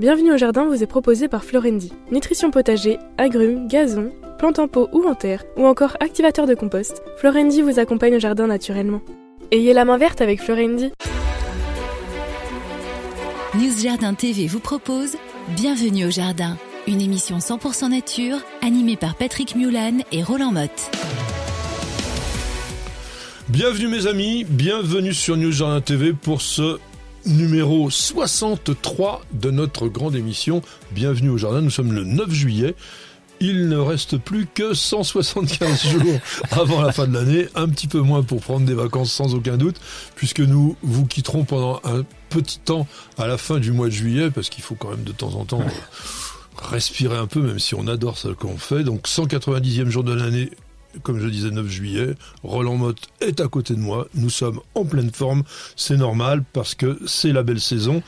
Bienvenue au jardin vous est proposé par Florendi. Nutrition potager, agrumes, gazon, plantes en pot ou en terre, ou encore activateur de compost, Florendi vous accompagne au jardin naturellement. Ayez la main verte avec Florendi. News Jardin TV vous propose Bienvenue au jardin, une émission 100% nature animée par Patrick Mulan et Roland Motte. Bienvenue mes amis, bienvenue sur News Jardin TV pour ce numéro 63 de notre grande émission. Bienvenue au jardin, nous sommes le 9 juillet. Il ne reste plus que 175 jours avant la fin de l'année, un petit peu moins pour prendre des vacances sans aucun doute, puisque nous vous quitterons pendant un petit temps à la fin du mois de juillet, parce qu'il faut quand même de temps en temps respirer un peu, même si on adore ce qu'on fait. Donc 190e jour de l'année comme je disais, 9 juillet. Roland Motte est à côté de moi. Nous sommes en pleine forme. C'est normal parce que c'est la belle saison.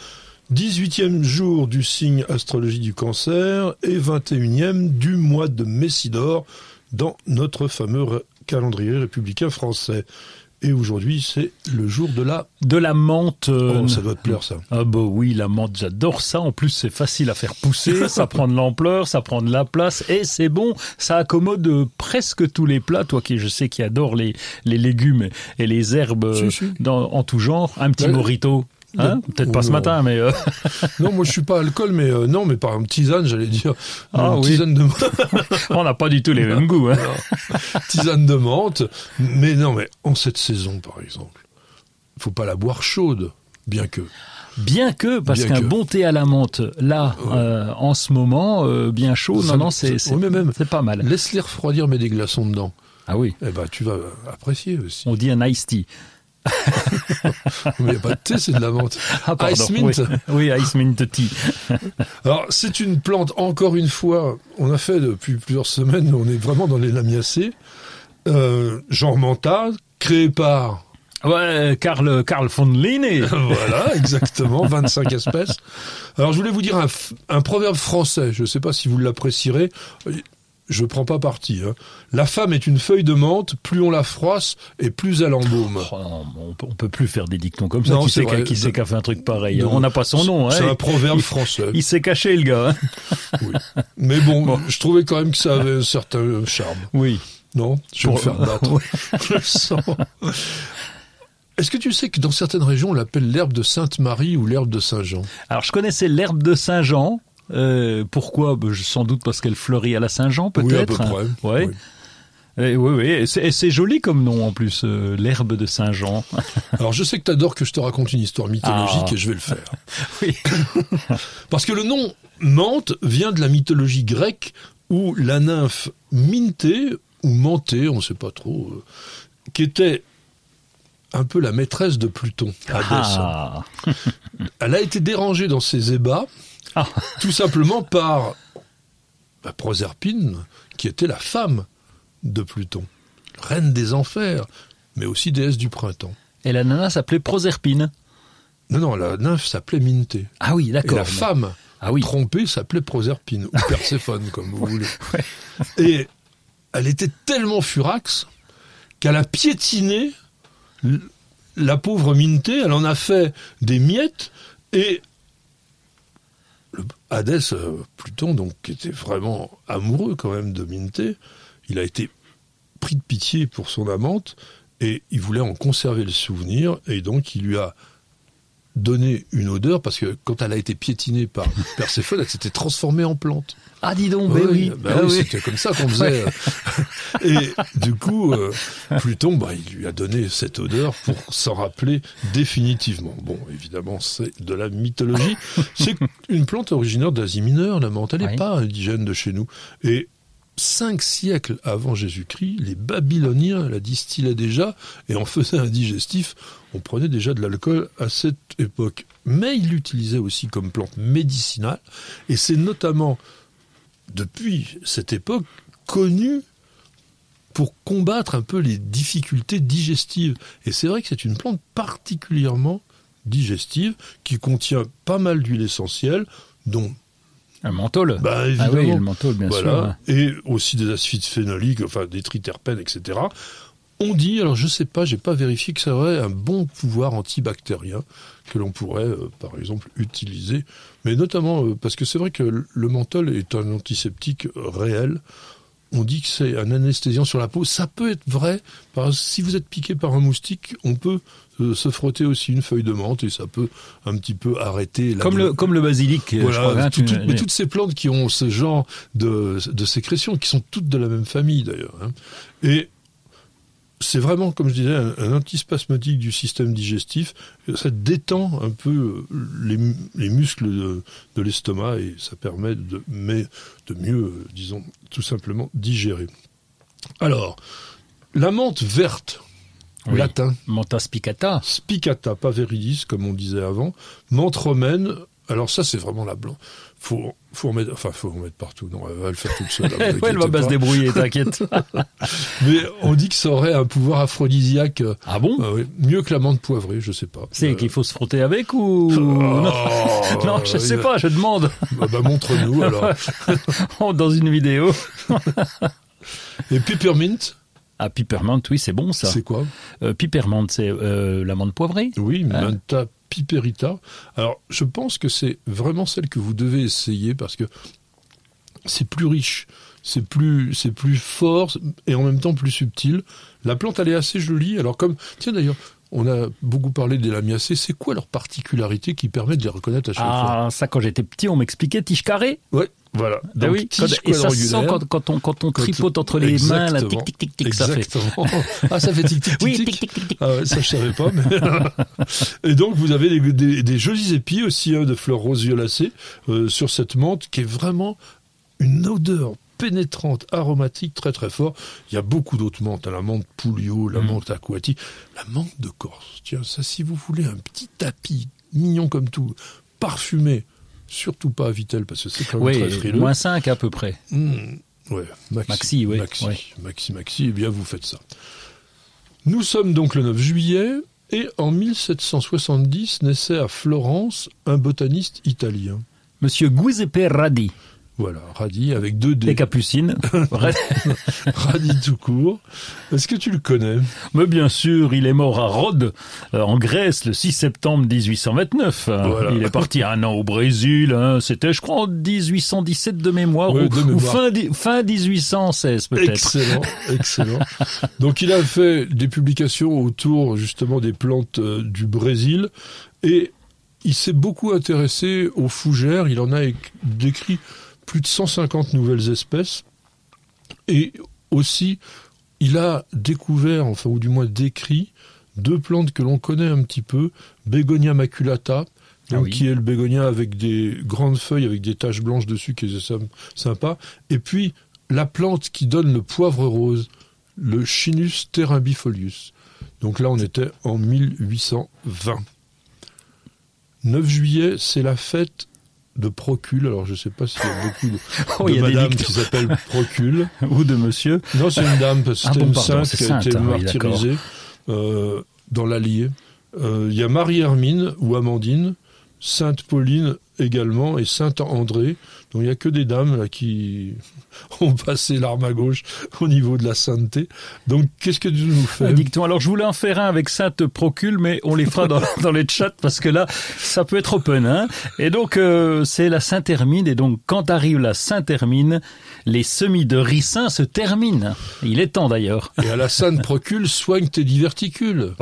18e jour du signe astrologie du cancer et 21e du mois de Messidor dans notre fameux calendrier républicain français. Et aujourd'hui, c'est le jour de la... De la menthe. Euh, oh, ça doit te plaire, ça. Ah bah oui, la menthe, j'adore ça. En plus, c'est facile à faire pousser, ça prend de l'ampleur, ça prend de la place, et c'est bon, ça accommode presque tous les plats. Toi qui, je sais, qui adore les, les légumes et les herbes Dans, en tout genre. Un petit morito. Hein Peut-être pas ce matin, mais... Euh... non, moi je suis pas alcool, mais euh, non, mais par un tisane, j'allais dire. Ah, oui. tisane de On n'a pas du tout les mêmes goûts. Hein. tisane de menthe. Mais non, mais en cette saison, par exemple, faut pas la boire chaude, bien que. Bien que, parce qu'un bon thé à la menthe, là, euh, en ce moment, bien chaud, non, non, c'est c'est pas mal. Laisse-les refroidir, mets des glaçons dedans. Ah oui. Eh ben, tu vas apprécier aussi. On dit un iced tea. il n'y a pas de thé, c'est de la menthe. Ah, ice mint. Oui, ice mint tea. Alors, c'est une plante, encore une fois, on a fait depuis plusieurs semaines, on est vraiment dans les lamiacées. Euh, genre manta, créé par... Ouais, Karl, Karl von Linné. voilà, exactement, 25 espèces. Alors, je voulais vous dire un, un proverbe français, je ne sais pas si vous l'apprécierez je prends pas parti. Hein. La femme est une feuille de menthe, plus on la froisse et plus elle embaume. Oh on, peut, peut plus faire des dictons comme ça. qui sait qui qu'a fait un truc pareil On n'a pas son nom. C'est hein. un proverbe français. Il s'est caché le gars. Hein. oui. Mais bon, je trouvais quand même que ça avait un certain charme. Oui. Non, je vais me faire battre. je sens. Est-ce que tu sais que dans certaines régions, on l'appelle l'herbe de Sainte-Marie ou l'herbe de Saint-Jean? Alors, je connaissais l'herbe de Saint-Jean. Euh, pourquoi? Ben, Sans doute parce qu'elle fleurit à la Saint-Jean, peut-être. Oui, à peu Ouais. Et oui, oui, et c'est joli comme nom en plus, euh, l'herbe de Saint-Jean. Alors je sais que tu adores que je te raconte une histoire mythologique ah. et je vais le faire. oui. Parce que le nom Mante vient de la mythologie grecque où la nymphe Minté, ou Mantée, on ne sait pas trop, euh, qui était un peu la maîtresse de Pluton, ah. Elle a été dérangée dans ses ébats ah. Tout simplement par bah, Proserpine, qui était la femme de Pluton, reine des enfers, mais aussi déesse du printemps. Et la nana s'appelait Proserpine Non, non, la nymphe s'appelait Minté. Ah oui, d'accord. Et la femme ah oui. trompée s'appelait Proserpine, ou Perséphone, comme vous voulez. Et elle était tellement furax qu'elle a piétiné la pauvre Minté, elle en a fait des miettes, et Hadès, euh, Pluton, donc, qui était vraiment amoureux quand même de Minté, il a été pris de pitié pour son amante et il voulait en conserver le souvenir et donc il lui a donné une odeur parce que quand elle a été piétinée par Perséphone, elle s'était transformée en plante. Ah dis donc, ben oui, bah ah oui, c'était comme ça qu'on faisait. et du coup, euh, Pluton, bah, il lui a donné cette odeur pour s'en rappeler définitivement. Bon, évidemment, c'est de la mythologie. C'est une plante originaire d'Asie mineure, la menthe, elle n'est pas indigène de chez nous. Et cinq siècles avant Jésus-Christ, les Babyloniens la distillaient déjà et en faisaient un digestif. On prenait déjà de l'alcool à cette époque. Mais ils l'utilisaient aussi comme plante médicinale et c'est notamment depuis cette époque connu pour combattre un peu les difficultés digestives. Et c'est vrai que c'est une plante particulièrement digestive qui contient pas mal d'huile essentielle, dont un menthol. Bah, évidemment. Ah oui, le menthol, bien sûr. Et aussi des acides phénoliques, enfin des triterpènes, etc. On dit, alors je sais pas, j'ai pas vérifié que ça aurait un bon pouvoir antibactérien que l'on pourrait, euh, par exemple, utiliser, mais notamment euh, parce que c'est vrai que le menthol est un antiseptique réel. On dit que c'est un anesthésiant sur la peau. Ça peut être vrai. Parce que si vous êtes piqué par un moustique, on peut euh, se frotter aussi une feuille de menthe et ça peut un petit peu arrêter. La Comme le, comme le basilic. voilà, je crois, hein, tout- tu- tout- mais toutes ces plantes qui ont ce genre de, de sécrétions, qui sont toutes de la même famille d'ailleurs. hein. Et c'est vraiment, comme je disais, un, un antispasmodique du système digestif. Ça détend un peu euh, les, mu- les muscles de, de l'estomac et ça permet de, mais de mieux, euh, disons, tout simplement digérer. Alors, la menthe verte, Oui. latin, Manta spicata. spicata, pas viridis, comme on disait avant. Menthe romaine, alors ça, c'est vraiment la blanc. Faut, faut en mettre, enfin, faut en mettre partout. Non, elle va le faire toute seule. hein, Ouais, elle va bien se pas. débrouiller, t'inquiète. Mais on dit que ça aurait un pouvoir aphrodisiaque, euh, ah bon oui, mieux que la menthe poivrée, je sais pas. C'est Euh, qu'il faut se frotter avec ou... oh, non, non, je sais pas, je demande. Bah, bah, montre-nous alors. Dans une vidéo. Et peppermint, Ah, peppermint, oui, c'est bon ça. c'est quoi Euh, peppermint, c'est euh, l'amande poivrée. Oui, Hein Manta piperita. Alors, je pense que c'est vraiment celle que vous devez essayer parce que c'est plus riche, c'est plus, c'est plus fort et en même temps plus subtil. La plante, elle est assez jolie. Alors, comme, tiens d'ailleurs, on a beaucoup parlé des lamiacées. C'est quoi leur particularité qui permet de les reconnaître à chaque fois Ah, ça, quand j'étais petit, on m'expliquait tige carré. Ouais, voilà. Ah Donc, oui, quand- et ça quadrangulaire. sent quand, quand on, quand on tripote entre les mains, là, tic, tic, tic, tic, ça fait. Ah, ça fait tic, tic, tic, Oui, tic. tic, tic, tic, tic. Ah ouais, ça je savais pas. Mais... et donc vous avez des, des- des jolis épis aussi hein, de fleurs roses violacées euh, sur cette menthe qui est vraiment une odeur pénétrante, aromatique, très très fort. Il y a beaucoup d'autres menthes, hein, la menthe Pouliot, la Mm. menthe aquatique, la menthe de Corse. Tiens, ça si vous voulez un petit tapis mignon comme tout, parfumé, surtout pas à Vitel parce que c'est quand même Oui, très frileux. moins 5 à peu près. Mmh, ouais, Maxi. Maxi, oui, Maxi, ouais. Maxi, Maxi, eh bien vous faites ça. Nous sommes donc le 9 juillet et en 1770 naissait à Florence un botaniste italien. Monsieur Giuseppe Radi, Voilà, Radi avec deux D. Capucines. Radi- Radi tout court. Est-ce que tu le connais? Mais bien sûr, il est mort à Rhodes, euh, en Grèce, le 6 septembre 1829. hein. Voilà. Il est parti un an au Brésil. hein. C'était, je crois, en 1817 de mémoire, ou, de ou mémoire. fin, fin 1816 peut-être. Excellent, excellent. Donc il a fait des publications autour justement des plantes euh, du Brésil et il s'est beaucoup intéressé aux fougères. Il en a éc- décrit plus de 150 nouvelles espèces et aussi il a découvert, enfin ou du moins décrit, deux plantes que l'on connaît un petit peu, Begonia maculata. Ah oui. qui est le bégonia avec des grandes feuilles avec des taches blanches dessus qui est sym- sympa et puis la plante qui donne le poivre rose, le Chinus terumbifolius. Donc là, on était en 1820. 9 juillet, c'est la fête de Procule. Alors, je ne sais pas s'il y a beaucoup de, Oh, de il y a des madames dictons. qui s'appellent Procule. Ou de monsieur. Non, c'est une dame, parce que Ah c'était bon, une pardon, sainte qui a été oui, martyrisée euh, dans l'Allier. Euh, Il y a Marie-Hermine ou Amandine, Sainte Pauline également et Sainte André. Donc il n'y a que des dames là, qui ont passé l'arme à gauche au niveau de la sainteté. Donc qu'est-ce que tu nous fais? Dicton. Alors, je voulais en faire un avec Sainte Procule, mais on les fera dans, dans les chats parce que là, ça peut être open. Hein et donc, euh, c'est la Saint-Hermine. Et donc, quand arrive la Saint-Hermine, les semis de ricin se terminent. Il est temps d'ailleurs. Et à la Sainte Procule, soigne tes diverticules.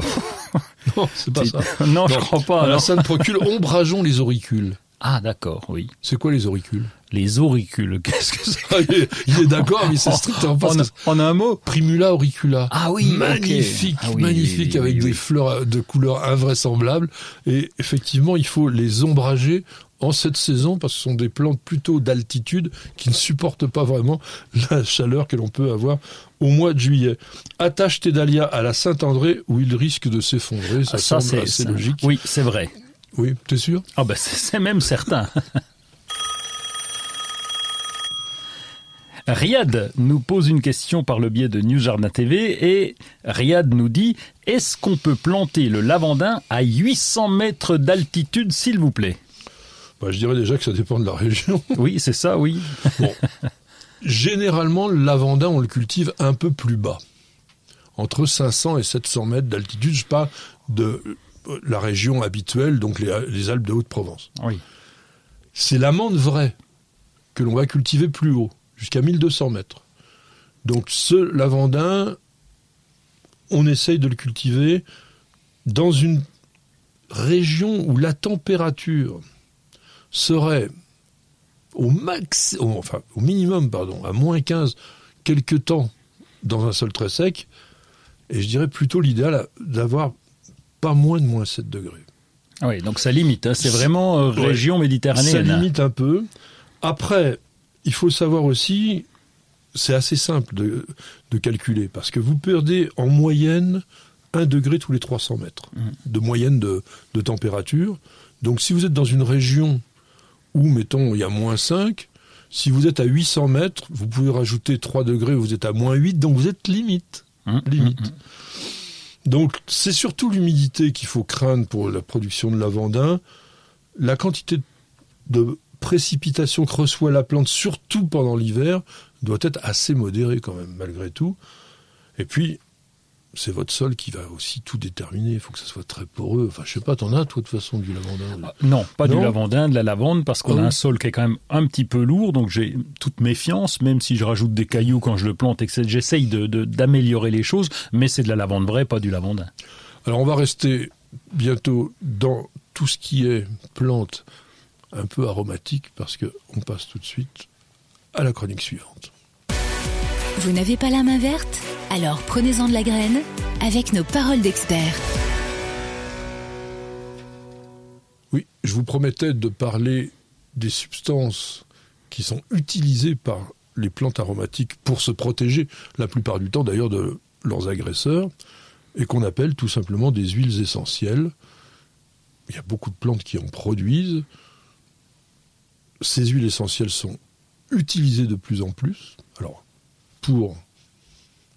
non, c'est pas ça. non, je Non. crois pas. À la. Sainte Procule, ombrageons les auricules. Ah, d'accord, oui. C'est quoi les auricules? Les auricules, qu'est-ce que c'est il est- d'accord, mais c'est strictement pas en, ça. en un mot Primula auricula. Ah oui, magnifique, Ah oui, magnifique oui, oui, avec des fleurs de couleurs invraisemblables. Et effectivement, il faut les ombrager en cette saison parce que ce sont des plantes plutôt d'altitude qui ne supportent pas vraiment la chaleur que l'on peut avoir au mois de juillet. Attache tes dahlias à la Saint-André où ils risquent de s'effondrer. Ça, Ah, ça, semble c'est assez logique. Oui, c'est vrai. Oui, t'es sûr? Ah ben c'est même certain. Riyad nous pose une question par le biais de Jardin TV et Riyad nous dit est-ce qu'on peut planter le lavandin à 800 mètres d'altitude s'il vous plaît? Bah, Je dirais déjà que ça dépend de la région. Oui, c'est ça, oui. Bon. Généralement, le lavandin, on le cultive un peu plus bas. entre 500 et 700 mètres d'altitude. Je parle de la région habituelle, donc les, les Alpes de Haute-Provence. Oui. C'est l'amande vraie que l'on va cultiver plus haut, jusqu'à 1200 mètres. Donc ce lavandin, on essaye de le cultiver dans une région où la température serait au max, au- enfin au minimum, pardon, à moins 15 quelque temps dans un sol très sec, et je dirais plutôt l'idéal d'avoir pas moins de moins 7 degrés. Ah Oui, donc ça limite. hein. C'est vraiment euh, Ouais. région Ça méditerranéenne. limite un peu. Après, il faut savoir aussi, c'est assez simple de, de calculer, parce que vous perdez en moyenne 1 degré tous les 300 mètres de moyenne de, de température. Donc si vous êtes dans une région où, mettons, il y a moins 5, si vous êtes à 800 mètres, vous pouvez rajouter 3 degrés, vous êtes à moins 8, donc vous êtes limite. Hum, Limite. hum, hum. Donc c'est surtout l'humidité qu'il faut craindre pour la production de lavandin. La quantité de précipitations que reçoit la plante, surtout pendant l'hiver, doit être assez modérée quand même, malgré tout. Et puis, c'est votre sol qui va aussi tout déterminer. Il faut que ça soit très poreux. Enfin, je sais pas, t'en as, toi, de toute façon, du lavandin Ah, Non, pas du lavandin, de la lavande, parce qu'on Ah a un sol qui est quand même un petit peu lourd, donc j'ai toute méfiance, même si je rajoute des cailloux quand je le plante, et que c'est- j'essaye de- de- d'améliorer les choses, mais c'est de la lavande vraie, pas du lavandin. Alors, on va rester bientôt dans tout ce qui est plantes un peu aromatiques, parce que on passe tout de suite à la chronique suivante. Vous n'avez pas la main verte? Alors prenez-en de la graine avec nos paroles d'experts. Oui, je vous promettais de parler des substances qui sont utilisées par les plantes aromatiques pour se protéger, la plupart du temps d'ailleurs de leurs agresseurs, et qu'on appelle tout simplement des huiles essentielles. Il y a beaucoup de plantes qui en produisent. Ces huiles essentielles sont utilisées de plus en plus, alors pour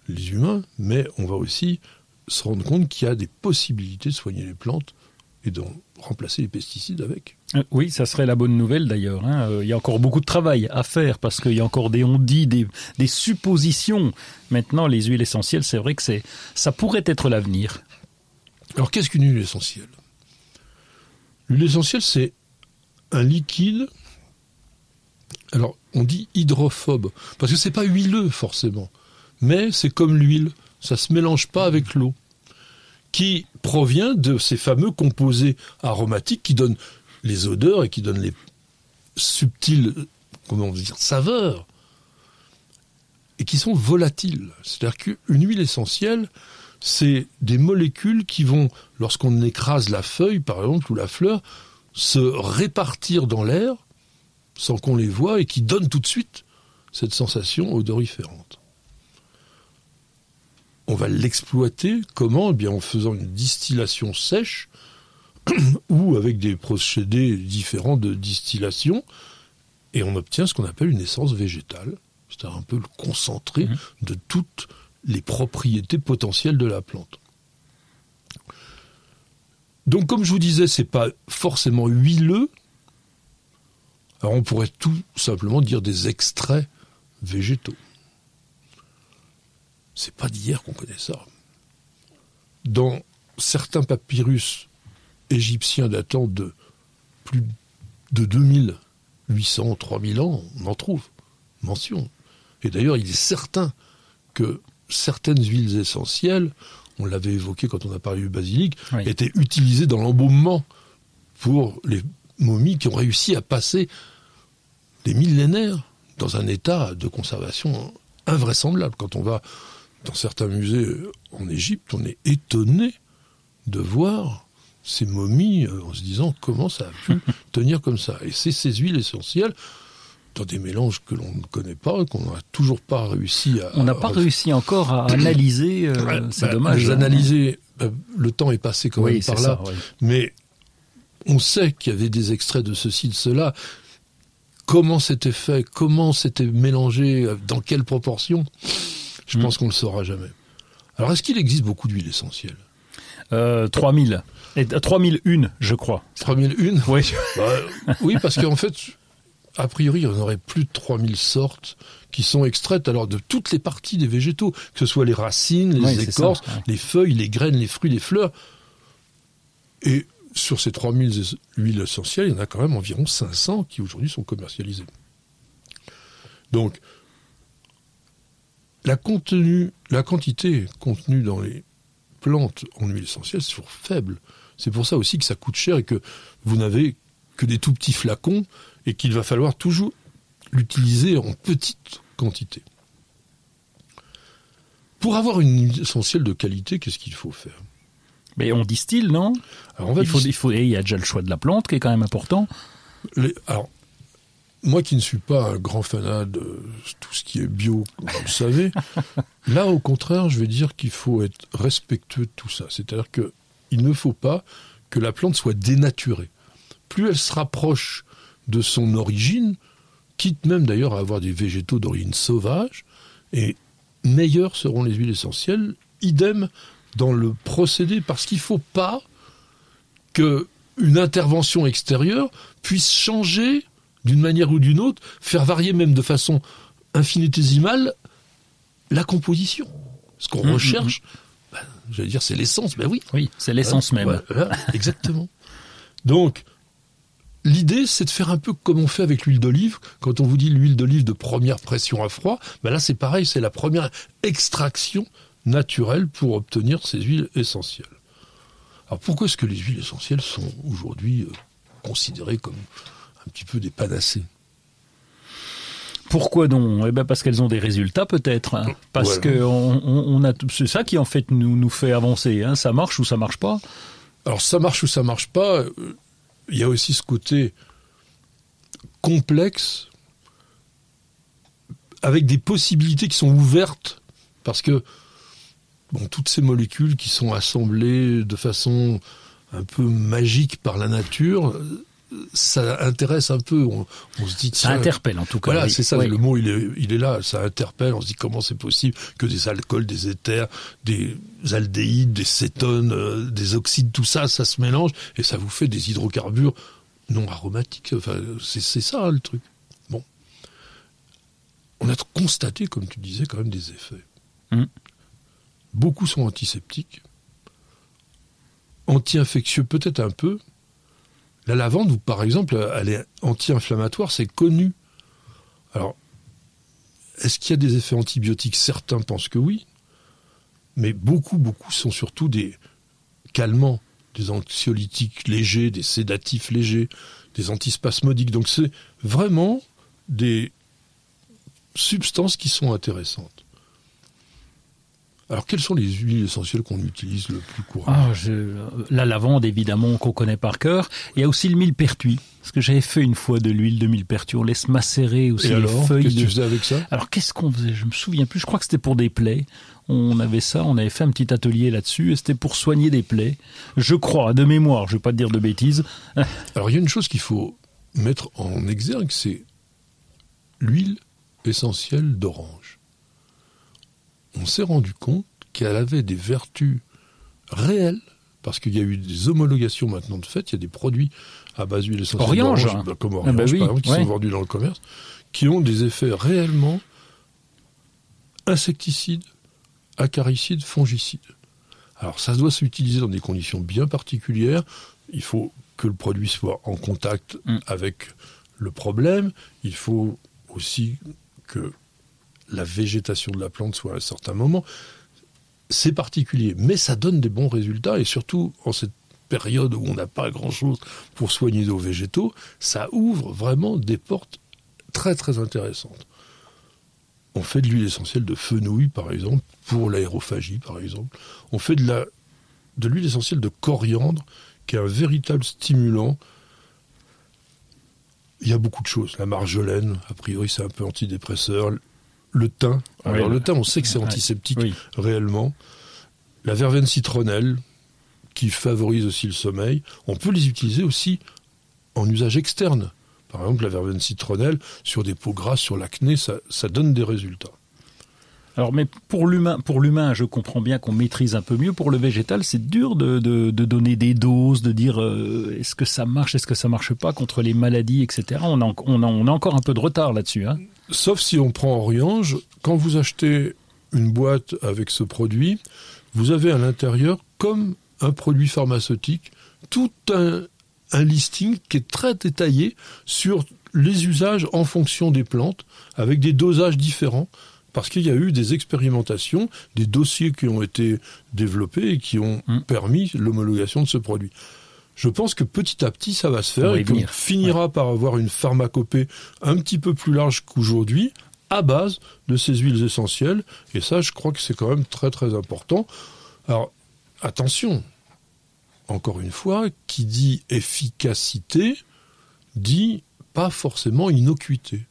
les humains, mais on va aussi se rendre compte qu'il y a des possibilités de soigner les plantes et de remplacer les pesticides avec. Euh, Oui, ça serait la bonne nouvelle d'ailleurs. hein. Euh, Il y a encore beaucoup de travail à faire parce qu'il y a encore des on-dit, des, des suppositions. Maintenant, les huiles essentielles, c'est vrai que c'est, ça pourrait être l'avenir. Alors qu'est-ce qu'une huile essentielle? L'huile essentielle, c'est un liquide. Alors, on dit hydrophobe, parce que c'est pas huileux forcément, mais c'est comme l'huile, ça se mélange pas avec l'eau, qui provient de ces fameux composés aromatiques qui donnent les odeurs et qui donnent les subtiles, comment dire, saveurs, et qui sont volatiles. C'est-à-dire qu'une huile essentielle, c'est des molécules qui vont, lorsqu'on écrase la feuille, par exemple, ou la fleur, se répartir dans l'air sans qu'on les voie et qui donnent tout de suite cette sensation odoriférante. On va l'exploiter comment? Eh bien en faisant une distillation sèche ou avec des procédés différents de distillation et on obtient ce qu'on appelle une essence végétale, c'est-à-dire un peu le concentré Mhm. de toutes les propriétés potentielles de la plante. Donc, comme je vous disais, c'est pas forcément huileux. Alors, on pourrait tout simplement dire des extraits végétaux. C'est pas d'hier qu'on connaît ça. Dans certains papyrus égyptiens datant de plus de 2800, 3000 ans, on en trouve mention. Et d'ailleurs, il est certain que certaines huiles essentielles, on l'avait évoqué quand on a parlé du basilic, Oui. étaient utilisées dans l'embaumement pour les momies qui ont réussi à passer des millénaires dans un état de conservation invraisemblable. Quand on va dans certains musées en Égypte, on est étonné de voir ces momies euh, en se disant comment ça a pu tenir comme ça. Et c'est ces huiles essentielles dans des mélanges que l'on ne connaît pas, qu'on n'a toujours pas réussi à. On n'a pas réussi encore à analyser. euh, Ouais, c'est bah, dommage. Les hein. analyser, bah, le temps est passé quand Oui, même par ça. là. oui. Mais on sait qu'il y avait des extraits de ceci, de cela. Comment c'était fait? Comment c'était mélangé? Dans quelle proportion? Je pense qu'on ne le saura jamais. Alors, est-ce qu'il existe beaucoup d'huiles essentielles? Euh, 3000. Et, euh, 3001, je crois. 3001 Oui. Bah, Oui, parce qu'en fait, a priori, il y en aurait plus de 3000 sortes qui sont extraites alors de toutes les parties des végétaux, que ce soit les racines, les Oui, écorces, ça, ouais. les feuilles, les graines, les fruits, les fleurs. Et sur ces 3000 es- huiles essentielles, il y en a quand même environ 500 qui aujourd'hui sont commercialisées. Donc, la, contenu, la quantité contenue dans les plantes en huile essentielle, c'est toujours faible. C'est pour ça aussi que ça coûte cher et que vous n'avez que des tout petits flacons et qu'il va falloir toujours l'utiliser en petite quantité. Pour avoir une huile essentielle de qualité, qu'est-ce qu'il faut faire? Mais on distille, non? Alors, il, faut, dis- il, faut, et il y a déjà le choix de la plante qui est quand même important. les- alors, moi qui ne suis pas un grand fanat de tout ce qui est bio, comme vous le savez, là au contraire, je vais dire qu'il faut être respectueux de tout ça. C'est-à-dire que il ne faut pas que la plante soit dénaturée. Plus elle se rapproche de son origine, quitte même d'ailleurs à avoir des végétaux d'origine sauvage, et meilleures seront les huiles essentielles, idem dans le procédé, parce qu'il ne faut pas que une intervention extérieure puisse changer d'une manière ou d'une autre, faire varier même de façon infinitésimale la composition. Ce qu'on Mmh, recherche, ben, j'allais dire, c'est l'essence. Ben oui, Oui, c'est l'essence même. Ouais, voilà, exactement. Donc, l'idée, c'est de faire un peu comme on fait avec l'huile d'olive. Quand on vous dit l'huile d'olive de première pression à froid, ben là, c'est pareil, c'est la première extraction naturelle pour obtenir ces huiles essentielles. Alors, pourquoi est-ce que les huiles essentielles sont aujourd'hui euh, considérées comme un petit peu des panacées Pourquoi donc? Eh ben parce qu'elles ont des résultats peut-être. hein. Parce Voilà. que on, on- on a tout- c'est ça qui en fait nous nous fait avancer. hein. Ça marche ou ça marche pas? Alors ça marche ou ça marche pas, il y a aussi ce côté complexe avec des possibilités qui sont ouvertes parce que bon, toutes ces molécules qui sont assemblées de façon un peu magique par la nature, ça intéresse un peu. On, on se dit Ça interpelle en tout cas. voilà, oui. c'est ça, Oui. le mot il est, il est là, ça interpelle, on se dit comment c'est possible que des alcools, des éthers, des aldéhydes, des cétones, euh, des oxydes, tout ça, ça se mélange et ça vous fait des hydrocarbures non aromatiques. Enfin, c'est ça le truc. Bon. On a constaté, comme tu disais, quand même des effets. Mm. Beaucoup sont antiseptiques, anti-infectieux peut-être un peu. La lavande, par exemple, elle est anti-inflammatoire, c'est connu. Alors, est-ce qu'il y a des effets antibiotiques? Certains pensent que oui, mais beaucoup, beaucoup sont surtout des calmants, des anxiolytiques légers, des sédatifs légers, des antispasmodiques. Donc c'est vraiment des substances qui sont intéressantes. Alors quelles sont les huiles essentielles qu'on utilise le plus couramment? Ah, je- la lavande, évidemment, qu'on connaît par cœur. Il y a aussi le millepertuis. Parce que j'avais fait une fois de l'huile de millepertuis. On laisse macérer aussi Et les alors, feuilles qu'est-ce que de... tu faisais avec ça? Alors, qu'est-ce qu'on faisait? Je me souviens plus. Je crois que c'était pour des plaies. On avait ça, on avait fait un petit atelier là-dessus, et c'était pour soigner des plaies. Je crois, de mémoire, je vais pas te dire de bêtises. Alors il y a une chose qu'il faut mettre en exergue, c'est l'huile essentielle d'orange. On s'est rendu compte qu'elle avait des vertus réelles, parce qu'il y a eu des homologations maintenant de fait, il y a des produits à base d'huile essentielle d'orange, bah, comme Ah Orange bah oui, par exemple, qui ouais. sont vendus dans le commerce, qui ont des effets réellement insecticides, acaricides, fongicides. Alors ça doit s'utiliser dans des conditions bien particulières. Il faut que le produit soit en contact Mm. avec le problème. Il faut aussi que la végétation de la plante soit à un certain moment. C'est particulier, mais ça donne des bons résultats et surtout en cette période où on n'a pas grand-chose pour soigner nos végétaux, ça ouvre vraiment des portes très très intéressantes. On fait de l'huile essentielle de fenouil, par exemple, pour l'aérophagie, par exemple. On fait de la de l'huile essentielle de coriandre, qui est un véritable stimulant. Il y a beaucoup de choses. La marjolaine, a priori, c'est un peu antidépresseur. Le thym. Alors, Oui, le thym, on sait que c'est antiseptique Oui. réellement. La verveine citronnelle, qui favorise aussi le sommeil. On peut les utiliser aussi en usage externe. Par exemple, la verveine citronnelle, sur des peaux grasses, sur l'acné, ça, ça donne des résultats. Alors, mais pour l'humain, pour l'humain, je comprends bien qu'on maîtrise un peu mieux. Pour le végétal, c'est dur de, de, donner des doses, de dire euh, est-ce que ça marche, est-ce que ça marche pas contre les maladies, etc. On a, encore un peu de retard là-dessus. Hein. Sauf si on prend Oriange, quand vous achetez une boîte avec ce produit, vous avez à l'intérieur, comme un produit pharmaceutique, tout un listing qui est très détaillé sur les usages en fonction des plantes, avec des dosages différents, parce qu'il y a eu des expérimentations, des dossiers qui ont été développés et qui ont mmh. permis l'homologation de ce produit. Je pense que petit à petit, ça va se faire et qu'on finira par avoir une pharmacopée un petit peu plus large qu'aujourd'hui, à base de ces huiles essentielles. Et ça, je crois que c'est quand même très très important. Alors, attention, encore une fois, qui dit efficacité dit pas forcément innocuité.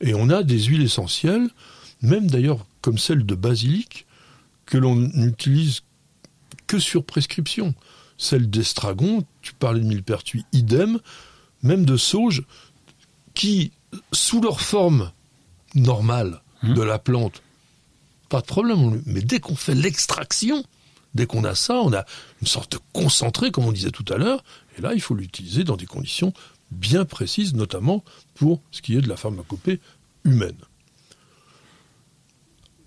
Et on a des huiles essentielles, même d'ailleurs comme celle de basilic, que l'on n'utilise que sur prescription. Celle d'estragon, tu parlais de millepertuis, idem, même de sauge, qui, sous leur forme normale mmh. de la plante, pas de problème, mais dès qu'on fait l'extraction, dès qu'on a ça, on a une sorte de concentré, comme on disait tout à l'heure, et là, il faut l'utiliser dans des conditions bien précises, notamment pour ce qui est de la pharmacopée humaine.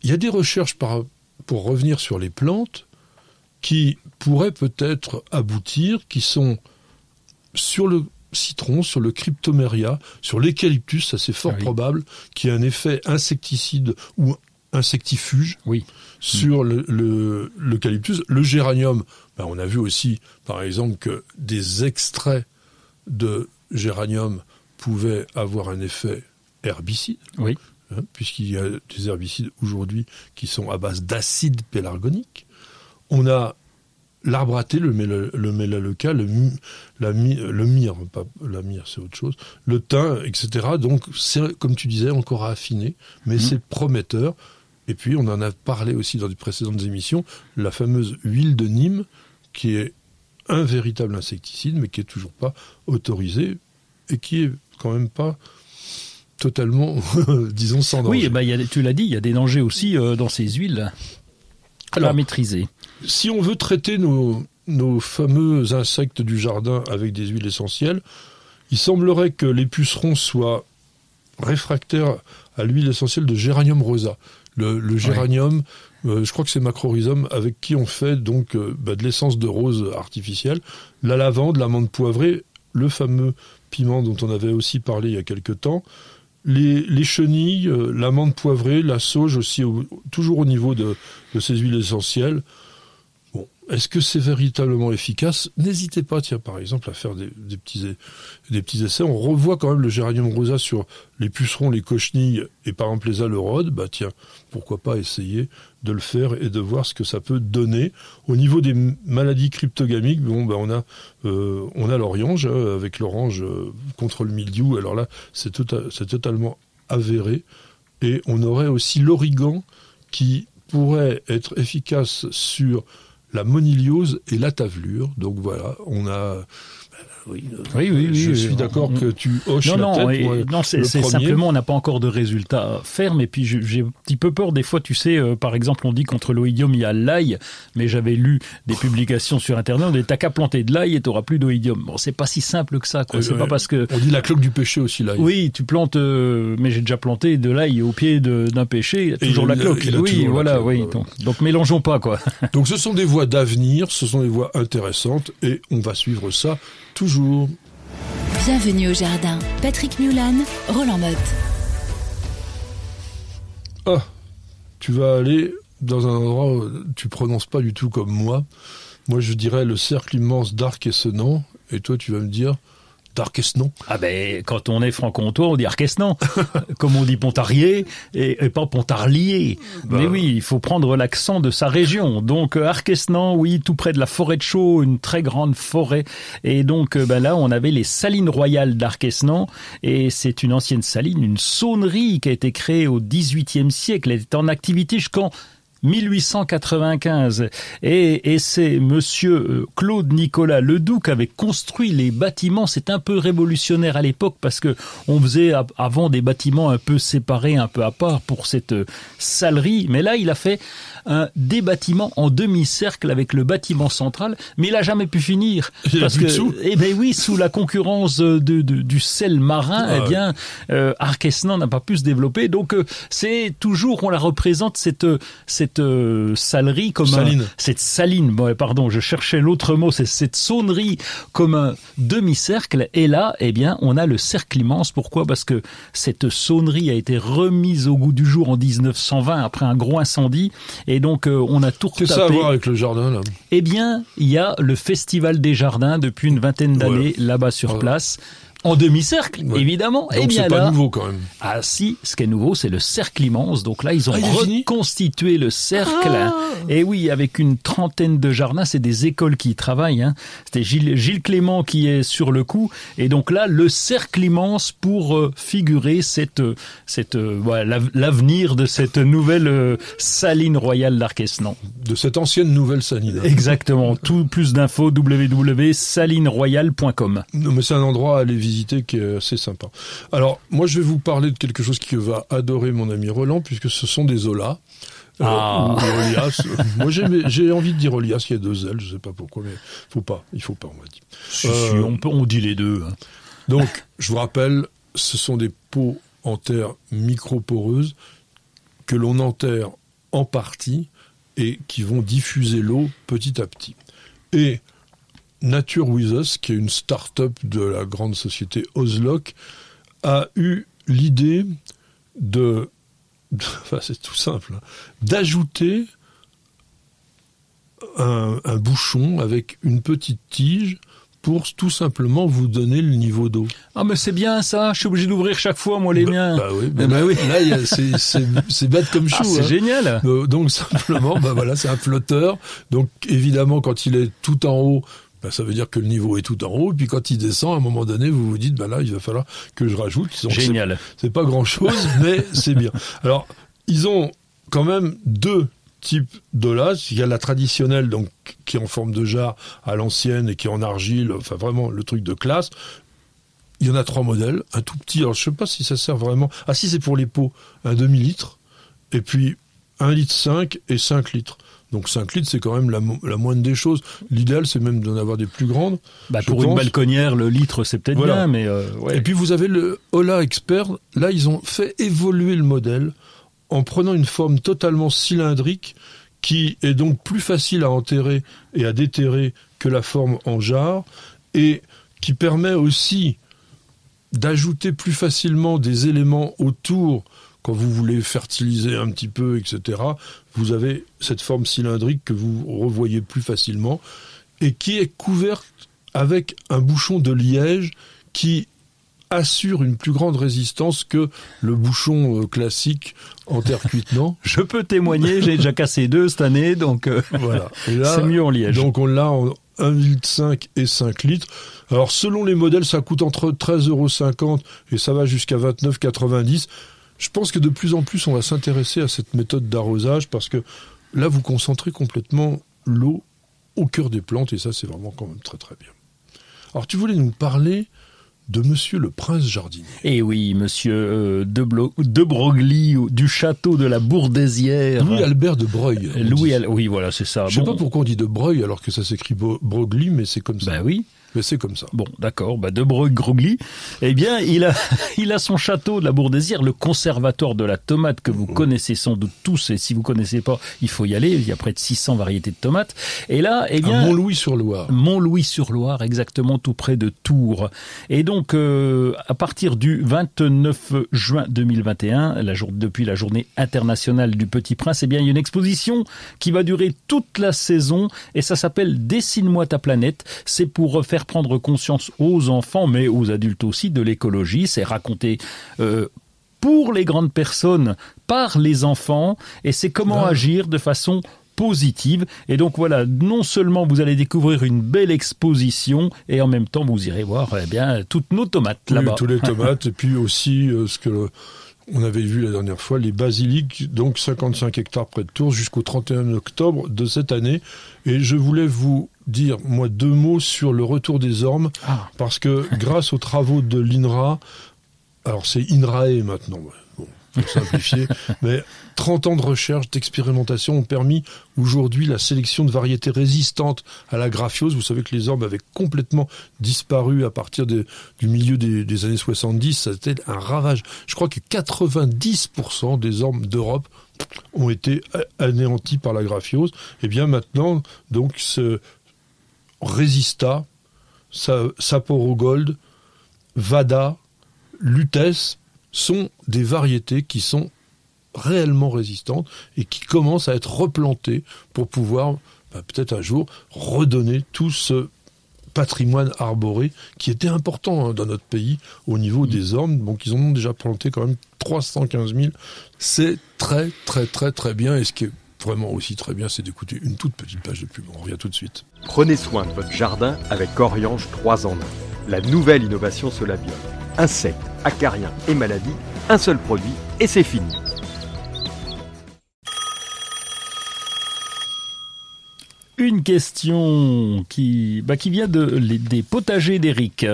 Il y a des recherches pour revenir sur les plantes qui pourraient peut-être aboutir, qui sont sur le citron, sur le cryptomeria, sur l'eucalyptus, ça c'est fort ah probable, qui a un effet insecticide ou insectifuge oui. sur l'eucalyptus. Le, le, géranium, ben on a vu aussi, par exemple, que des extraits de géranium pouvaient avoir un effet herbicide. Oui. Hein, puisqu'il y a des herbicides aujourd'hui qui sont à base d'acide pélargonique. On a l'arbre à thé, le, le mélaleuca, le, la, le pas la myrrhe, c'est autre chose, le thym, etc. Donc, c'est, comme tu disais, encore à affiner, mais mmh. c'est prometteur. Et puis, on en a parlé aussi dans des précédentes émissions, la fameuse huile de Nîmes, qui est un véritable insecticide, mais qui est toujours pas autorisé et qui est quand même pas totalement, disons, sans danger. Oui, bah, y a, tu l'as dit, il y a des dangers aussi euh, dans ces huiles Alors, à maîtriser. Si on veut traiter nos, nos fameux insectes du jardin avec des huiles essentielles, il semblerait que les pucerons soient réfractaires à l'huile essentielle de géranium rosa. Le, le géranium, euh, je crois que c'est macrorhizome, avec qui on fait donc euh, bah, de l'essence de rose artificielle, la lavande, l'amande poivrée, le fameux piment dont on avait aussi parlé il y a quelque temps, les, chenilles, euh, l'amande poivrée, la sauge aussi, toujours au niveau de, ces huiles essentielles. Est-ce que c'est véritablement efficace? N'hésitez pas, tiens, par exemple, à faire des, petits, des petits essais. On revoit quand même le géranium rosa sur les pucerons, les cochenilles et par exemple les alerodes. Bah tiens, pourquoi pas essayer de le faire et de voir ce que ça peut donner. Au niveau des maladies cryptogamiques, bon, bah on a, l'orange hein, avec l'orange euh, contre le mildiou. Alors là, c'est tota-, totalement avéré. Et on aurait aussi l'origan qui pourrait être efficace sur la moniliose et la tavelure. Donc voilà, on a oui, oui, oui, je suis d'accord que tu hoches non, la non, tête. non, c'est simplement on n'a pas encore de résultats fermes. Et puis j'ai un petit peu peur des fois. Tu sais, euh, par exemple, on dit contre l'oïdium il y a l'ail, mais j'avais lu des publications sur internet. On dit t'as qu'à planter de l'ail et t'auras plus d'oïdium. Bon, c'est pas si simple que ça. Quoi. C'est pas parce que on dit la cloque du péché aussi l'ail. Oui, tu plantes, euh, mais j'ai déjà planté de l'ail au pied d'un péché. Il y a toujours la cloque. oui, voilà, oui. Donc, donc mélangeons pas quoi. donc ce sont des voies d'avenir, ce sont des voies intéressantes et on va suivre ça toujours. Bienvenue au jardin. Patrick Mulan, Roland Motte. Ah, tu vas aller dans un endroit où tu prononces pas du tout comme moi. Moi, je dirais le cercle immense d'Arc et Senan, et toi, tu vas me dire d'Arquesnon. Ah ben, quand on est franc-comtois, on dit Arquesnon, comme on dit Pontarier et, pas Pontarlier. Bah. Mais oui, il faut prendre l'accent de sa région. Donc euh, Arquesnon, oui, tout près de la forêt de Chaux, une très grande forêt. Et donc euh, ben là, on avait les salines royales d'Arquesnon, et c'est une ancienne saline, une saunerie qui a été créée au XVIIIe siècle. Elle était en activité jusqu'en 1895. Et, et c'est monsieur euh, Claude Nicolas Ledoux qui avait construit les bâtiments. C'est un peu révolutionnaire à l'époque parce que on faisait avant des bâtiments un peu séparés, un peu à part pour cette euh, salerie. Mais là, il a fait un, des bâtiments en demi-cercle avec le bâtiment central, mais il a jamais pu finir. Il parce que, eh ben oui, sous la concurrence de, de- du sel marin, Ah eh bien, euh, Arquesnan n'a pas pu se développer. Donc euh, c'est toujours, on la représente cette cette euh, salerie comme un- Saline. cette saline. Bon, pardon, je cherchais l'autre mot. C'est cette saunerie comme un demi-cercle. Et là, eh bien, on a le cercle immense. Pourquoi? Parce que cette saunerie a été remise au goût du jour en 1920 après un gros incendie. Et donc, euh, on a tout C'est ça à retapé. voir avec le jardin, là. Eh bien, il y a le Festival des Jardins depuis une vingtaine d'années là-bas sur place. En demi-cercle, Ouais. évidemment. eh Donc bien c'est pas là, nouveau quand même. ah si, ce qui est nouveau, c'est le cercle immense. Donc là, ils ont Ah, reconstitué le cercle. Et oui, avec une trentaine de jardins, c'est des écoles qui y travaillent. Hein. C'était Gilles, Gilles Clément qui est sur le coup. Et donc là, le cercle immense pour euh, figurer cette, euh, cette, euh, voilà, l'av- l'avenir de cette nouvelle euh, saline royale d'Arquesnan. De cette ancienne nouvelle saline. Exactement. Tout plus d'infos www.salineroyale.com. Non, mais c'est un endroit à aller visiter qui est assez sympa. Alors, moi, je vais vous parler de quelque chose qui va adorer mon ami Roland, puisque ce sont des olas. Euh, Ah. Olias. moi, j'ai envie de dire Olias, il y a deux L, je sais pas pourquoi, mais faut pas, il faut pas, on m'a dit. Si, Euh, on, peut, on dit les deux. hein. Donc, je vous rappelle, ce sont des pots en terre microporeuses que l'on enterre en partie et qui vont diffuser l'eau petit à petit. Et Nature With Us, qui est une start-up de la grande société Ozlock, a eu l'idée de, enfin c'est tout simple, d'ajouter un, un bouchon avec une petite tige pour tout simplement vous donner le niveau d'eau. Ah mais c'est bien ça, je suis obligé d'ouvrir chaque fois moi les Bah- miens. Bah oui, Eh ben là, oui. c'est- bête comme chou. Ah, c'est hein. génial. Euh, Donc simplement, bah voilà, c'est un flotteur. Donc évidemment, quand il est tout en haut, bah, ça veut dire que le niveau est tout en haut. Et puis quand il descend, à un moment donné, vous vous dites, bah là, il va falloir que je rajoute. Donc, Génial. C'est pas grand chose, mais c'est bien. Alors, ils ont quand même deux types d'olas. Il y a la traditionnelle, donc, qui est en forme de jarre à l'ancienne et qui est en argile. Enfin, vraiment, le truc de classe. Il y en a trois modèles. Un tout petit. Alors, je sais pas si ça sert vraiment. Ah, si, c'est pour les pots. Un demi-litre. Et puis, un litre 5 et 5 litres. Donc 5 litres, c'est quand même la, mo- la moindre des choses. L'idéal, c'est même d'en avoir des plus grandes. Bah, pour une balconnière, le litre c'est peut-être Voilà. bien, mais euh, ouais. Et puis vous avez le Ola Expert. Là, ils ont fait évoluer le modèle en prenant une forme totalement cylindrique qui est donc plus facile à enterrer et à déterrer que la forme en jarre et qui permet aussi d'ajouter plus facilement des éléments autour quand vous voulez fertiliser un petit peu, etc. Vous avez cette forme cylindrique que vous revoyez plus facilement et qui est couverte avec un bouchon de liège qui assure une plus grande résistance que le bouchon euh, classique en terre cuite, non Je peux témoigner, j'ai déjà cassé deux cette année, donc euh, Voilà. C'est mieux en liège. donc on l'a en 1,5 litre et 5 litres. Alors selon les modèles, ça coûte entre 13,50 euros et ça va jusqu'à 29,90. Je pense que de plus en plus, on va s'intéresser à cette méthode d'arrosage parce que là, vous concentrez complètement l'eau au cœur des plantes et ça, c'est vraiment quand même très très bien. Alors tu voulais nous parler de Monsieur le Prince Jardinier. Et oui, monsieur euh, de, Blo- de Broglie, du château de la Bourdésière. Louis Albert de Breuil. Louis. Al- oui, voilà, c'est ça. Je sais Bon, pas pourquoi on dit de Breuil alors que ça s'écrit Broglie, mais c'est comme ça. Bah oui. Mais c'est comme ça. Bon, d'accord. Bah, de Broglie, eh bien, il a, il a son château de la Bourdésière, le conservatoire de la tomate que vous connaissez sans doute tous. Et si vous connaissez pas, il faut y aller. Il y a près de 600 variétés de tomates. Et là, eh bien, Mont-Louis-sur-Loire. Mont-Louis-sur-Loire, exactement tout près de Tours. Et donc, euh, à partir du 29 juin 2021, la jour, depuis la journée internationale du Petit Prince, eh bien, il y a une exposition qui va durer toute la saison et ça s'appelle Dessine-moi ta planète. C'est pour faire prendre conscience aux enfants, mais aux adultes aussi, de l'écologie. C'est raconter euh, pour les grandes personnes, par les enfants, et c'est comment agir de façon positive. Et donc voilà, non seulement vous allez découvrir une belle exposition, et en même temps vous irez voir eh bien toutes nos tomates là-bas. Tous les tomates, et puis aussi euh, ce que on avait vu la dernière fois, les basiliques, donc 55 hectares près de Tours jusqu'au 31 octobre de cette année. Et je voulais vous dire, moi, deux mots sur le retour des ormes, Ah. parce que grâce aux travaux de l'INRA, alors c'est INRAE maintenant, pour simplifier, mais 30 ans de recherche, d'expérimentation ont permis aujourd'hui la sélection de variétés résistantes à la graphiose. Vous savez que les ormes avaient complètement disparu à partir de- du milieu des, des années 70. Ça a été un ravage. Je crois que 90% des ormes d'Europe ont été anéantis par la graphiose. Et bien maintenant, donc, ce Resista, Sa- Sapporo Gold, Vada, Lutèce sont des variétés qui sont réellement résistantes et qui commencent à être replantées pour pouvoir bah, peut-être un jour redonner tout ce patrimoine arboré qui était important hein, dans notre pays au niveau des ormes. Donc ils en ont déjà planté quand même 315 000. C'est très très très très bien. Et ce qui est vraiment aussi très bien, c'est d'écouter une toute petite page de pub. On revient tout de suite. Prenez soin de votre jardin avec Oriange 3 en 1. La nouvelle innovation Solabium. Insectes, acariens et maladies, un seul produit et c'est fini. Une question qui, bah, vient des potagers d'Eric.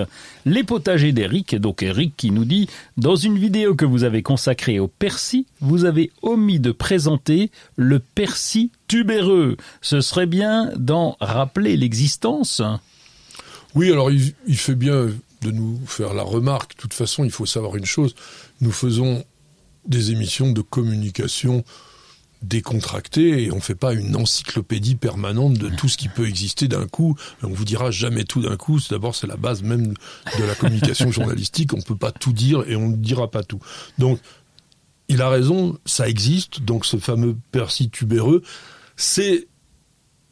Les potagers d'Eric, donc Eric qui nous dit, dans une vidéo que vous avez consacrée au persil, vous avez omis de présenter le persil tubéreux. Ce serait bien d'en rappeler l'existence. Oui, alors il fait bien de nous faire la remarque. De toute façon, il faut savoir une chose. Nous faisons des émissions de communication décontractées et on ne fait pas une encyclopédie permanente de tout ce qui peut exister d'un coup. On vous dira jamais tout d'un coup. D'abord, c'est la base même de la communication journalistique. On ne peut pas tout dire et on ne dira pas tout. Donc, il a raison, ça existe. Donc, ce fameux persil tubéreux, c'est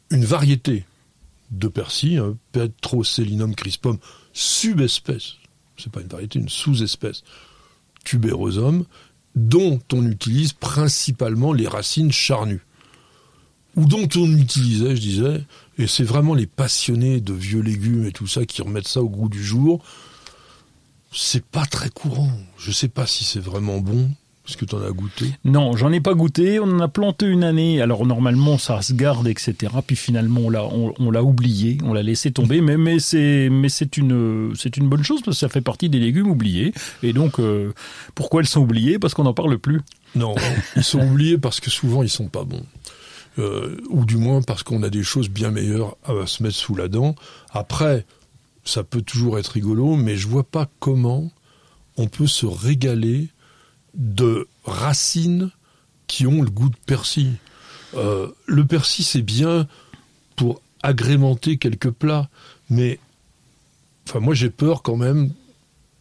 une variété de persil, hein, Petroselinum crispum, subespèce, c'est pas une variété, une sous-espèce, tuberosum, dont on utilise principalement les racines charnues. Ou dont on utilisait, je disais, et c'est vraiment les passionnés de vieux légumes et tout ça qui remettent ça au goût du jour. C'est pas très courant. Je sais pas si c'est vraiment bon. Est-ce que tu en as goûté? Non, j'en ai pas goûté. On en a planté une année. Alors normalement, ça se garde, etc. Puis finalement, on l'a, on, on l'a oublié, on l'a laissé tomber. Mais, mais c'est, mais c'est une, c'est une bonne chose parce que ça fait partie des légumes oubliés. Et donc, euh, pourquoi elles sont oubliées Parce qu'on n'en parle plus. Non, ils sont oubliés parce que souvent ils sont pas bons. Euh, ou du moins parce qu'on a des choses bien meilleures à se mettre sous la dent. Après, ça peut toujours être rigolo, mais je vois pas comment on peut se régaler de racines qui ont le goût de persil. Euh, le persil, c'est bien pour agrémenter quelques plats, mais enfin moi j'ai peur quand même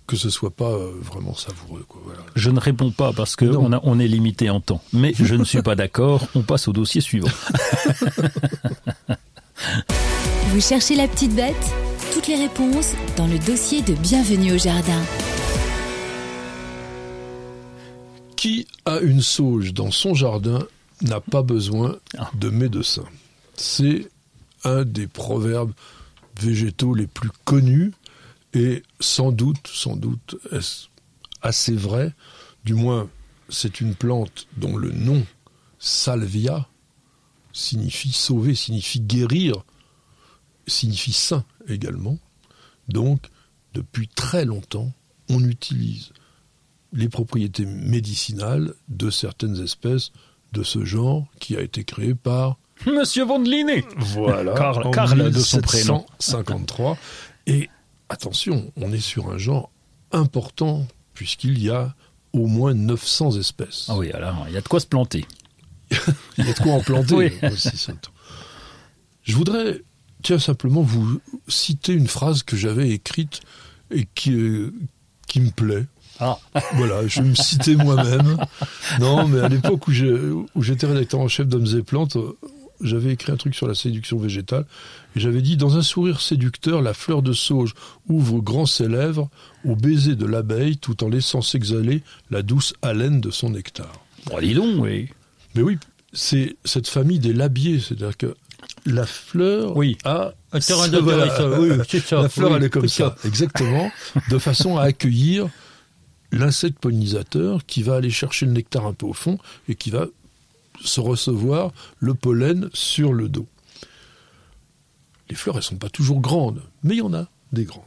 que ce soit pas euh, vraiment savoureux. Quoi, voilà. Je ne réponds pas parce que Non. on, a, on est limité en temps. Mais je ne suis pas d'accord. On passe au dossier suivant. Vous cherchez la petite bête? Toutes les réponses dans le dossier de Bienvenue au jardin. Qui a une sauge dans son jardin n'a pas besoin Ah. de médecin. C'est un des proverbes végétaux les plus connus et sans doute, sans doute, est-ce assez vrai? Du moins, c'est une plante dont le nom, salvia, signifie sauver, signifie guérir, signifie saint également. Donc, depuis très longtemps, on utilise les propriétés médicinales de certaines espèces de ce genre qui a été créé par Monsieur voilà Karl- en Karl de son prénom. 1753 et attention on est sur un genre important puisqu'il y a au moins 900 espèces Ah oui, alors il y a de quoi se planter. il y a de quoi en planter Oui. aussi, surtout. Je voudrais, tiens, simplement vous citer une phrase que j'avais écrite et qui, euh, qui me plaît. Ah. Voilà, je vais me citer moi-même. Non, mais à l'époque où j'étais rédacteur en chef d'Hommes et Plantes, j'avais écrit un truc sur la séduction végétale et j'avais dit dans un sourire séducteur, la fleur de sauge ouvre grand ses lèvres au baiser de l'abeille tout en laissant s'exhaler la douce haleine de son nectar. Bon, dis donc, oui. Mais oui, c'est cette famille des labiers, c'est-à-dire que la fleur Oui. a Un terrain ça, voilà. oui, c'est ça. la fleur Oui, elle est comme ça, exactement, de façon à accueillir l'insecte pollinisateur qui va aller chercher le nectar un peu au fond et qui va se recevoir le pollen sur le dos. Les fleurs, elles sont pas toujours grandes, mais il y en a des grandes.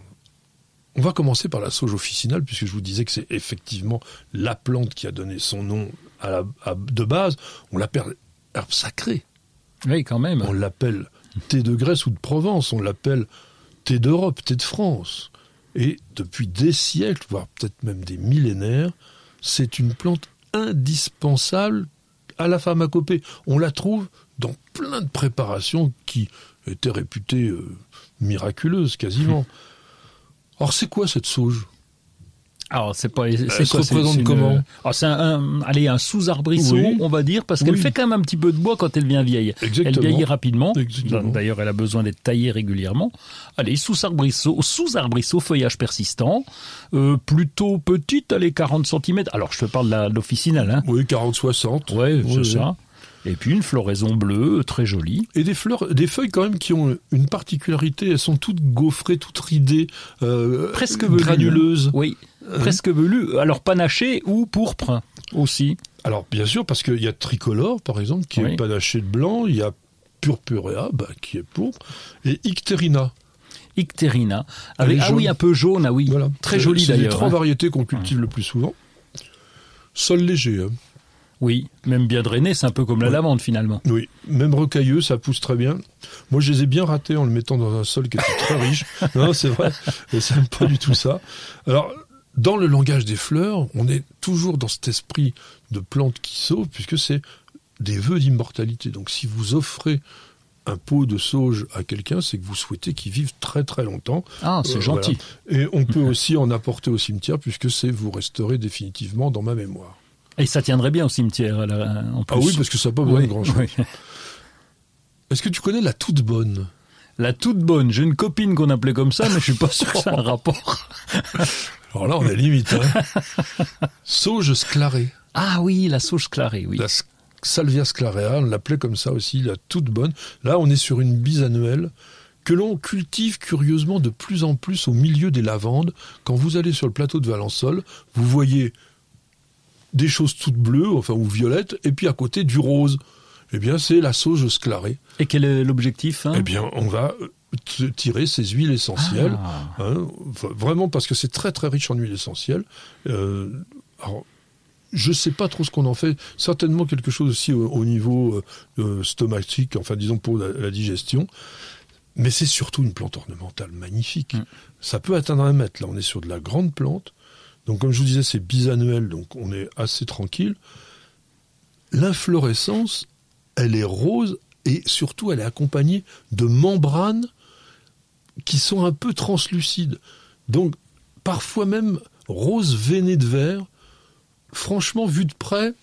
On va commencer par la sauge officinale, puisque je vous disais que c'est effectivement la plante qui a donné son nom à la, à- de base. On l'appelle herbe sacrée. Oui, quand même. On l'appelle thé de Grèce ou de Provence, on l'appelle thé d'Europe, thé de France. Et depuis des siècles, voire peut-être même des millénaires, c'est une plante indispensable à la pharmacopée. On la trouve dans plein de préparations qui étaient réputées euh, miraculeuses quasiment. Alors c'est quoi cette sauge? Alors, c'est pas. C'est se quoi, c'est- représente c'est une- comment Alors, c'est un, un- allez, un sous-arbrisseau, Oui. on va dire, parce qu'elle Oui. fait quand même un petit peu de bois quand elle vient vieille. Exactement. Elle vieillit rapidement. Exactement. D'ailleurs, elle a besoin d'être taillée régulièrement. Allez, sous-arbrisseau, sous-arbrisseau, feuillage persistant, euh, plutôt petite, allez, 40 cm. Alors, je te parle de l'officinale, hein. Oui, 40-60. Ouais, Oui, c'est ça. Et puis une floraison bleue, très jolie. Et des fleurs, des feuilles quand même qui ont une particularité, elles sont toutes gaufrées, toutes ridées, euh, Presque velues, granuleuses. Oui, presque velue. Alors, panaché ou pourpre aussi. Alors bien sûr, parce qu'il y a tricolore par exemple, qui Oui. est panaché de blanc, il y a purpurea, bah, qui est pourpre, et icterina. Icterina. Avec, ah jaune. oui, un peu jaune, ah oui. Voilà. Très jolie C'est les d'ailleurs. trois hein. variétés qu'on cultive le plus souvent. Sol léger, hein. Oui, même bien drainé, c'est un peu comme la lavande finalement. oui. Même rocailleux, ça pousse très bien. Moi, je les ai bien ratés en le mettant dans un sol qui était très riche. Non, c'est vrai. Et ça n'aime pas du tout ça. Alors, dans le langage des fleurs, on est toujours dans cet esprit de plante qui sauve, puisque c'est des vœux d'immortalité. Donc, si vous offrez un pot de sauge à quelqu'un, c'est que vous souhaitez qu'il vive très très longtemps. Ah, c'est Euh, gentil. Et on peut aussi en apporter au cimetière, puisque c'est vous resterez définitivement dans ma mémoire. Et ça tiendrait bien au cimetière alors, hein, en plus. Ah oui, parce que ça n'a pas besoin Oui, de grand-chose. oui. Est-ce que tu connais la toute bonne? La toute bonne. J'ai une copine qu'on appelait comme ça, mais je suis pas sûr que ça a un rapport. Alors là, on est limite. Hein. Sauge sclarée. Ah oui, la sauge clarée, oui. La Salvia sclarea, on l'appelait comme ça aussi, la toute bonne. Là, on est sur une bisannuelle que l'on cultive curieusement de plus en plus au milieu des lavandes. Quand vous allez sur le plateau de Valençol, vous voyez des choses toutes bleues, enfin ou violettes, et puis à côté du rose. Eh bien, c'est la sauge sclarée. Et quel est l'objectif hein? Eh bien, on va euh, tirer ces huiles essentielles. Ah. Hein, vraiment parce que c'est très très riche en huile essentielle. Euh, alors, je sais pas trop ce qu'on en fait. Certainement quelque chose aussi au, au niveau euh, stomatique, enfin disons pour la, la digestion. Mais c'est surtout une plante ornementale magnifique. Mm. Ça peut atteindre un mètre. Là, on est sur de la grande plante. Donc, comme je vous disais, c'est bisannuel, donc on est assez tranquille. L'inflorescence, elle est rose et surtout, elle est accompagnée de membranes qui sont un peu translucides. Donc, parfois même rose veiné de vert. Franchement, vu de près,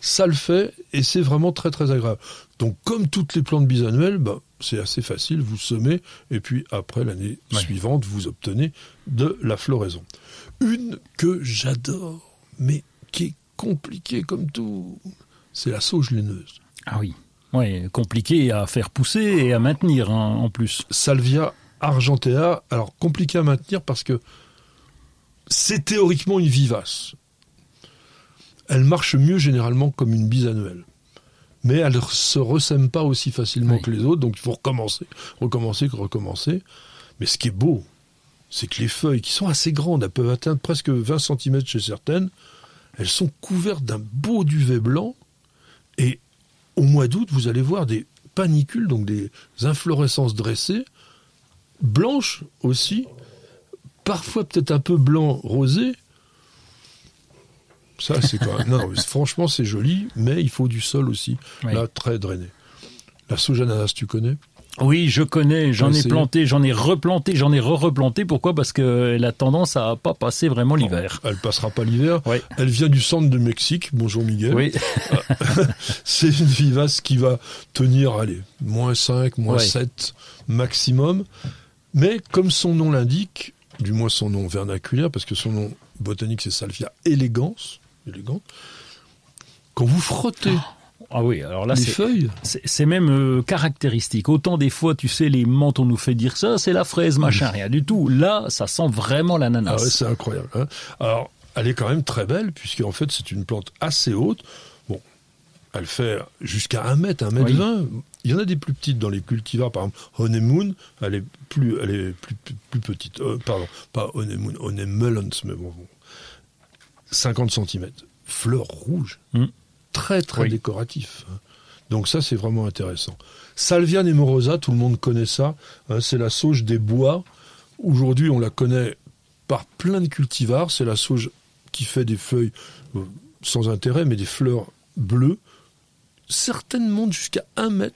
ça le fait et c'est vraiment très très agréable. Donc, comme toutes les plantes bisannuelles, bah, c'est assez facile, vous semez et puis après l'année Ouais. suivante, vous obtenez de la floraison. Une que j'adore, mais qui est compliquée comme tout, c'est la sauge laineuse. Ah oui. Ouais, compliqué à faire pousser et à maintenir hein, en plus. Salvia argentea, alors compliqué à maintenir parce que c'est théoriquement une vivace. Elle marche mieux généralement comme une bisannuelle. Mais elle ne se ressème pas aussi facilement Oui. que les autres, donc il faut recommencer, recommencer, recommencer. Mais ce qui est beau, c'est que les feuilles, qui sont assez grandes, elles peuvent atteindre presque 20 cm chez certaines, elles sont couvertes d'un beau duvet blanc. Et au mois d'août, vous allez voir des panicules, donc des inflorescences dressées, blanches aussi, parfois peut-être un peu blanc rosé. Ça, c'est. Non, franchement, c'est joli, mais il faut du sol aussi. Oui. Là, très drainé. La sauge ananas, tu connais? Oui, je connais, j'en ai planté, j'en ai replanté, j'en ai re-replanté. Pourquoi? Parce qu'elle a tendance à pas passer vraiment l'hiver. Elle passera pas l'hiver. Oui. Elle vient du centre de Mexique. Bonjour Miguel. Oui, C'est une vivace qui va tenir, allez, moins 5, moins Ouais. 7 maximum. Mais comme son nom l'indique, du moins son nom vernaculaire, parce que son nom botanique c'est Salvia elegans, élégante, quand vous frottez Ah oui, alors là, les c'est feuilles. c'est- c'est même euh, caractéristique. Autant des fois, tu sais, les menthes, on nous fait dire ça, c'est la fraise, machin, rien du tout. Là, ça sent vraiment l'ananas. Ah ouais, c'est incroyable. hein. Alors, elle est quand même très belle, puisqu'en fait, c'est une plante assez haute. Bon, elle fait jusqu'à 1 mètre, 1 mètre Oui. 20. Il y en a des plus petites dans les cultivars, par exemple, Honeymoon, elle est plus, elle est plus, plus, plus petite. Euh, pardon, pas Honeymoon, Honeymelons, mais bon, bon. 50 cm. Fleurs rouges. Très, très Oui. décoratif. Donc ça, c'est vraiment intéressant. Salvia nemorosa, tout le monde connaît ça. hein, c'est la sauge des bois. Aujourd'hui, on la connaît par plein de cultivars. C'est la sauge qui fait des feuilles euh, sans intérêt, mais des fleurs bleues. Certaines montent jusqu'à 1 mètre.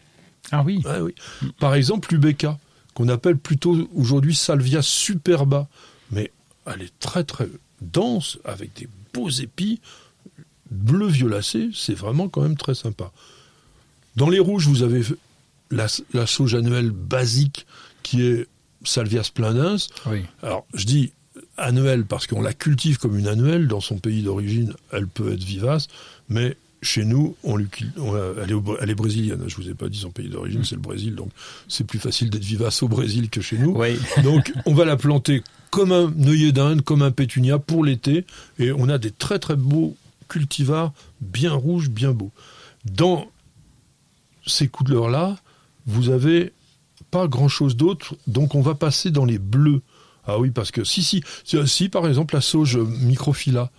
Ah oui. Ouais, oui. Par exemple, l'Ubeca, qu'on appelle plutôt aujourd'hui Salvia superba. Mais elle est très très dense, avec des beaux épis, bleu violacé. C'est vraiment quand même très sympa. Dans les rouges, vous avez la, la sauge annuelle basique qui est Salvia splendens. Oui. Alors, je dis annuelle parce qu'on la cultive comme une annuelle. Dans son pays d'origine, elle peut être vivace, mais chez nous, on on elle, est au- elle est brésilienne. Je vous ai pas dit son pays d'origine, c'est le Brésil, donc c'est plus facile d'être vivace au Brésil que chez nous. Oui. Donc, on va la planter comme un œillet d'Inde, comme un pétunia pour l'été, et on a des très très beaux cultivars, bien rouges, bien beaux. Dans ces couleurs-là, vous avez pas grand-chose d'autre, donc on va passer dans les bleus. Ah oui, parce que si, si, si, par exemple, la sauge microphylla,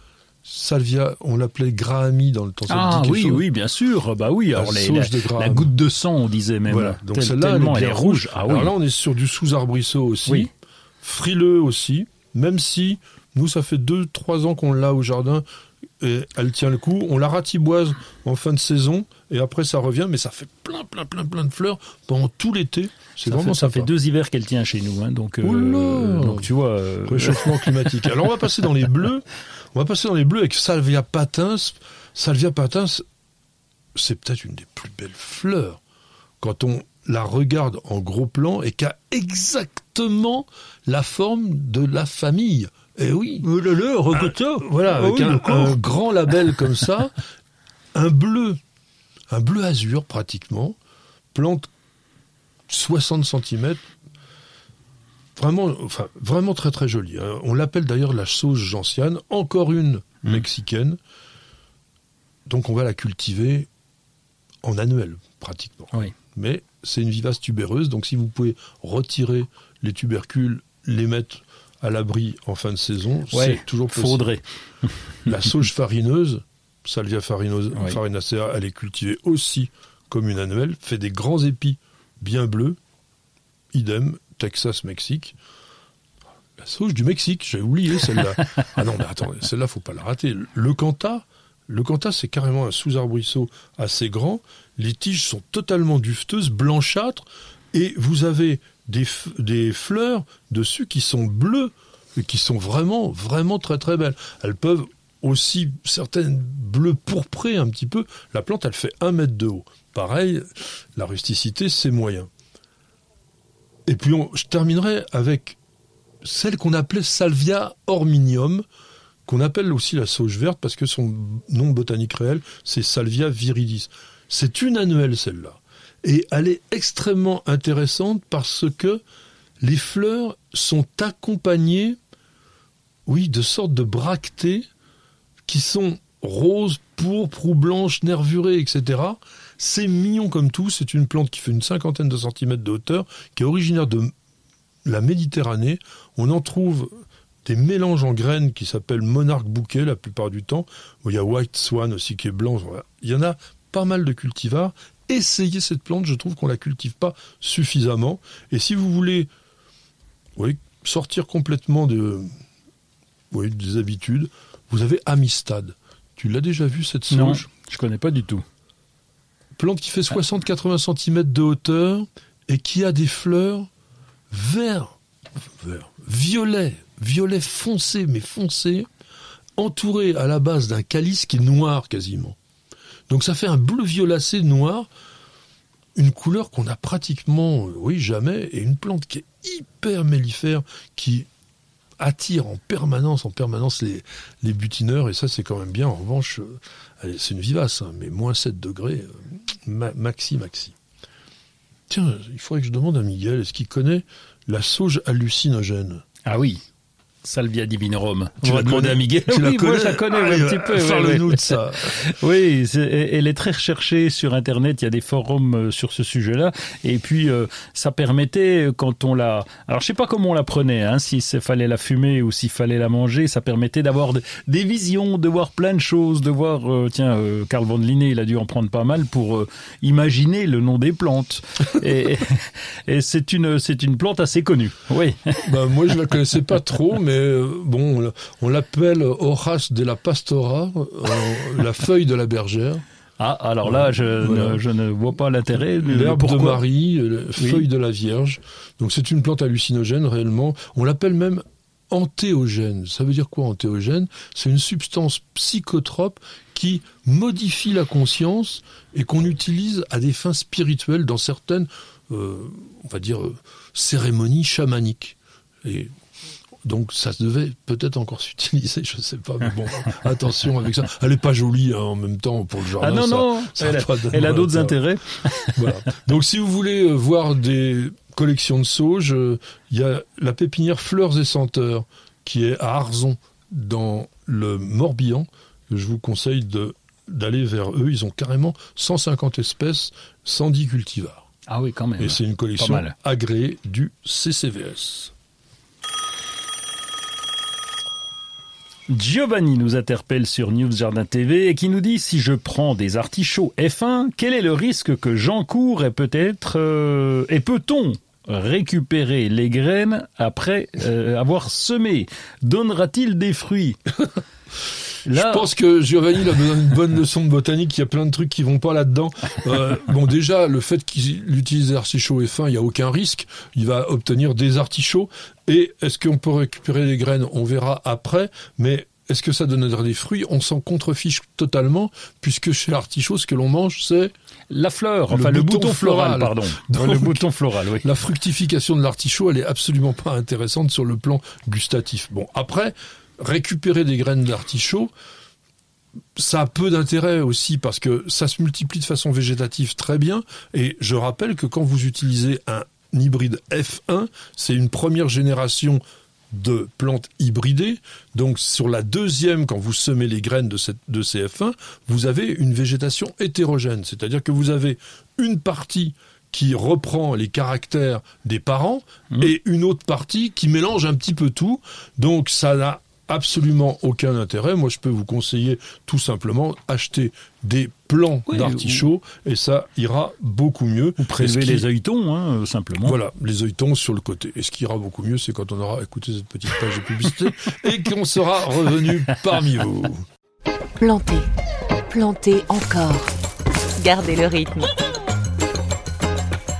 Salvia, on l'appelait Grahami dans le temps. Ah oui, chose oui, bien sûr. Bah oui, alors La les- sauge la, de la goutte de sang, on disait même. Voilà, donc celle-là, elle est rouge. Ah oui. Alors là, on est sur du sous-arbrisseau aussi, Oui. Frileux aussi, même si nous, ça fait deux, trois ans qu'on l'a au jardin, et elle tient le coup. On la ratiboise en fin de saison, et après ça revient, mais ça fait plein, plein, plein, plein de fleurs pendant tout l'été. C'est vraiment fait, ça fait deux hivers qu'elle tient chez nous, hein, donc, euh, Oula donc tu vois. euh, Réchauffement climatique. Alors on va passer dans les bleus. On va passer dans les bleus avec Salvia patins. Salvia patins, c'est peut-être une des plus belles fleurs quand on la regarde en gros plan et qu'a exactement la forme de la famille. Eh oui. Là, regarde ça. Voilà, Ah avec oui, un, grand label comme ça, un bleu, un bleu azur pratiquement, plante 60 cm, vraiment, enfin, vraiment très très jolie. hein. On l'appelle d'ailleurs la sauge gentiane, encore une Mm. mexicaine, donc on va la cultiver en annuel pratiquement. Oui. Mais c'est une vivace tubéreuse, donc si vous pouvez retirer les tubercules, les mettre à l'abri en fin de saison, Ouais, c'est toujours possible. faudrait. La sauge farineuse, Salvia farinosa, Oui. farinacea, elle est cultivée aussi comme une annuelle, fait des grands épis bien bleus. Idem, Texas, Mexique. La sauge du Mexique, j'ai oublié celle-là. ah non, mais attends, celle-là, faut pas la rater. Le Canta, le Canta, c'est carrément un sous-arbrisseau assez grand. Les tiges sont totalement dufteuses, blanchâtres, et vous avez des, des fleurs dessus qui sont bleues, et qui sont vraiment, vraiment très très belles. Elles peuvent aussi, certaines bleues pourprées un petit peu. La plante, elle fait un mètre de haut. Pareil, la rusticité, c'est moyen. Et puis, on- je terminerai avec celle qu'on appelait Salvia orminium, qu'on appelle aussi la sauge verte parce que son nom botanique réel, c'est Salvia viridis. C'est une annuelle, celle-là. Et elle est extrêmement intéressante parce que les fleurs sont accompagnées, oui, de sortes de bractées qui sont roses, pourpres ou blanches, nervurées, etc. C'est mignon comme tout. C'est une plante qui fait une cinquantaine de centimètres de hauteur, qui est originaire de la Méditerranée. On en trouve des mélanges en graines qui s'appellent monarque bouquet la plupart du temps. Il y a White Swan aussi qui est blanc. Il y en a pas mal de cultivars. Essayez cette plante, je trouve qu'on la cultive pas suffisamment. Et si vous voulez oui, sortir complètement de, oui, des habitudes, vous avez Amistad. Tu l'as déjà vu cette Non, sauge? je connais pas du tout. Plante qui fait 60-80 cm de hauteur et qui a des fleurs vert, vert, violet, violet foncé, mais foncé, entouré à la base d'un calice qui est noir quasiment. Donc ça fait un bleu violacé noir, une couleur qu'on a pratiquement, euh, oui, jamais, et une plante qui est hyper mellifère, qui attire en permanence, en permanence les, butineurs, et ça c'est quand même bien. En revanche, euh, c'est une vivace, hein, mais moins 7 degrés, euh, maxi, maxi. Tiens, il faudrait que je demande à Miguel, est-ce qu'il connaît la sauge hallucinogène? Ah oui. Salvia divinorum. Tu vas demander à Miguel. Tu oui, moi je la connais un petit peu. Parle-nous de ça. oui, elle est très recherchée sur Internet. Il y a des forums euh, sur ce sujet-là. Et puis euh, ça permettait quand on la. Alors je sais pas comment on la prenait, hein, s'il fallait la fumer ou s'il fallait la manger. Ça permettait d'avoir des visions, de voir plein de choses, de voir. Euh, tiens, Carl von Linné, il a dû en prendre pas mal pour imaginer le nom des plantes. et, et c'est une une plante assez connue. Oui. Bah, moi je la connaissais pas trop, mais euh, bon, on l'appelle Horace de la Pastora, euh, la feuille de la bergère. Ah, alors là, je, ne, vois pas l'intérêt. L'herbe de Marie, la feuille de la Vierge. Donc c'est une plante hallucinogène réellement. On l'appelle même antéogène. Ça veut dire quoi antéogène? C'est une substance psychotrope qui modifie la conscience et qu'on utilise à des fins spirituelles dans certaines, euh, on va dire, cérémonies chamaniques. Et donc ça devait peut-être encore s'utiliser, je sais pas, mais bon, attention avec ça. Elle est pas jolie hein, en même temps pour le jardin. Ah non, non, elle, a, d'autres intérêts. voilà. Donc si vous voulez euh, voir des collections de sauges, euh, il y a la pépinière Fleurs et Senteurs qui est à Arzon dans le Morbihan. Je vous conseille de d'aller vers eux. Ils ont carrément 150 espèces, 110 cultivars. Ah oui, quand même. Et c'est une collection agréée du CCVS. Giovanni nous interpelle sur News Jardin TV et qui nous dit si je prends des artichauts F1, quel est le risque que j'encours et peut-être euh, et peut-on récupérer les graines après euh, avoir semé? Donnera-t-il des fruits? Je pense que Giovanni a besoin d'une bonne leçon de botanique. Il y a plein de trucs qui vont pas là-dedans. Euh, bon, déjà, le fait qu'il utilise des artichauts F1, il n'y a aucun risque. Il va obtenir des artichauts. Et est-ce qu'on peut récupérer les graines? On verra après. Mais est-ce que ça donnera des fruits? On s'en contrefiche totalement, puisque chez l'artichaut, ce que l'on mange, c'est la fleur, enfin le, bouton, floral, pardon. le bouton floral, oui. La fructification de l'artichaut, elle est absolument pas intéressante sur le plan gustatif. Bon, après, récupérer des graines d'artichaut, ça a peu d'intérêt aussi parce que ça se multiplie de façon végétative très bien. Et je rappelle que quand vous utilisez un hybride F1, c'est une première génération de plantes hybridées. Donc sur la deuxième, quand vous semez les graines de, cette, de ces F1, vous avez une végétation hétérogène. C'est-à-dire que vous avez une partie qui reprend les caractères des parents mmh. et une autre partie qui mélange un petit peu tout. Donc ça n'a absolument aucun intérêt. Moi, je peux vous conseiller tout simplement acheter des plants d'artichaut et ça ira beaucoup mieux. Ou prélever les œilletons, hein, euh, simplement. Voilà, les œilletons sur le côté. Et ce qui ira beaucoup mieux, c'est quand on aura écouté cette petite page de publicité et qu'on sera revenu parmi vous. Plantez, plantez encore. Gardez le rythme.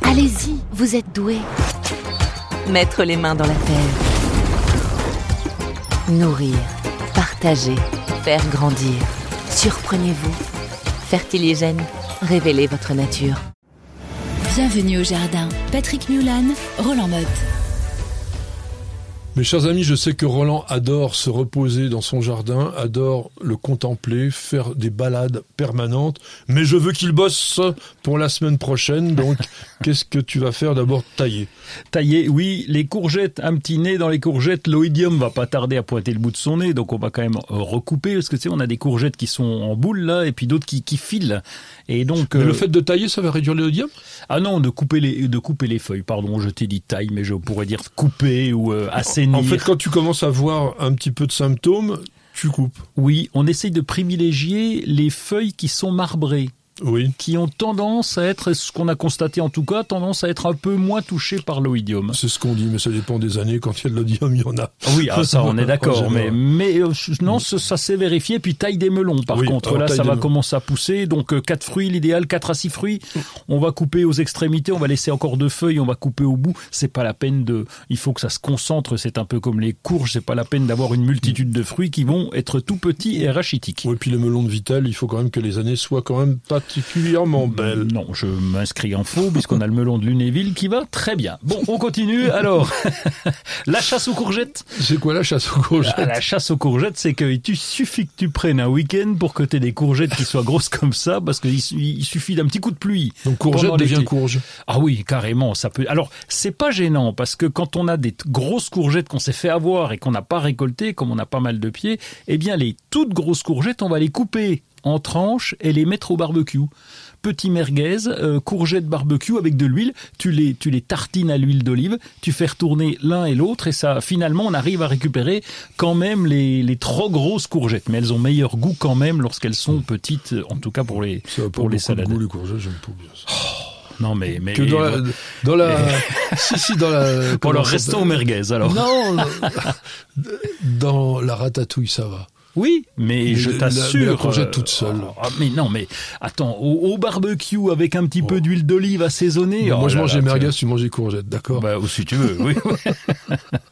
Allez-y, vous êtes doué. Mettre les mains dans la terre Nourrir, partager, faire grandir. Surprenez-vous. Fertiligène, révélez votre nature. Bienvenue au jardin. Patrick Mulan, Roland Motte. Mes chers amis, je sais que Roland adore se reposer dans son jardin, adore le contempler, faire des balades permanentes, mais je veux qu'il bosse pour la semaine prochaine, donc qu'est-ce que tu vas faire d'abord Tailler? Tailler, oui, les courgettes, un petit nez dans les courgettes, l'oïdium va pas tarder à pointer le bout de son nez, donc on va quand même recouper, parce que tu sais, on a des courgettes qui sont en boule là, et puis d'autres qui, qui filent. Et donc, mais le euh, fait de tailler, ça va réduire l'oïdium Ah non, de couper les, de couper les feuilles, pardon, je t'ai dit taille, mais je pourrais dire couper ou euh, assez en fait, quand tu commences à voir un petit peu de symptômes, tu coupes. Oui, on essaye de privilégier les feuilles qui sont marbrées oui. qui ont tendance à être, ce qu'on a constaté en tout cas, tendance à être un peu moins touchés par l'oïdium. C'est ce qu'on dit, mais ça dépend des années. Quand il y a de l'oïdium, il y en a. Oui, ah, ça on est d'accord. mais mais euh, non, ça, s'est vérifié. Puis taille des melons, par contre, là ça va commencer à pousser. Donc euh, quatre fruits, l'idéal, quatre à six fruits. On va couper aux extrémités, on va laisser encore deux feuilles, on va couper au bout. C'est pas la peine de. Il faut que ça se concentre. C'est un peu comme les courges. C'est pas la peine d'avoir une multitude de fruits qui vont être tout petits et rachitiques. Oui, puis les melons de Vitel, il faut quand même que les années soient quand même pas particulièrement belle. Non, je m'inscris en faux puisqu'on a le melon de Lunéville qui va très bien. Bon, on continue. Alors, la chasse aux courgettes. C'est quoi la chasse aux courgettes Ah, La chasse aux courgettes, c'est qu'il suffit que tu prennes un week-end pour que tu aies des courgettes qui soient grosses comme ça, parce qu'il il suffit d'un petit coup de pluie. Donc courgette devient courge. Ah oui, carrément, ça peut. Alors, c'est pas gênant parce que quand on a des grosses courgettes qu'on s'est fait avoir et qu'on n'a pas récoltées, comme on a pas mal de pieds, eh bien les toutes grosses courgettes, on va les couper en tranches et les mettre au barbecue. Petit merguez, euh, courgettes barbecue avec de l'huile, tu les tu les tartines à l'huile d'olive, tu fais retourner l'un et l'autre et ça finalement on arrive à récupérer quand même les, les trop grosses courgettes, mais elles ont meilleur goût quand même lorsqu'elles sont petites, en tout cas pour les Ça pour les salades. goût les courgettes, j'aime pas bien ça. Non mais mais Que dans la, dans la, si si dans la. Au s'appelle merguez alors. Non, dans la ratatouille ça va. Oui, mais je t'assure. courgette euh, toute seule. ah, mais non, mais attends, au, au barbecue avec un petit peu d'huile d'olive assaisonnée. Moi oh je là mange là, les tu- merguez, tu manges les courgettes, d'accord Bah, ou si tu veux, oui.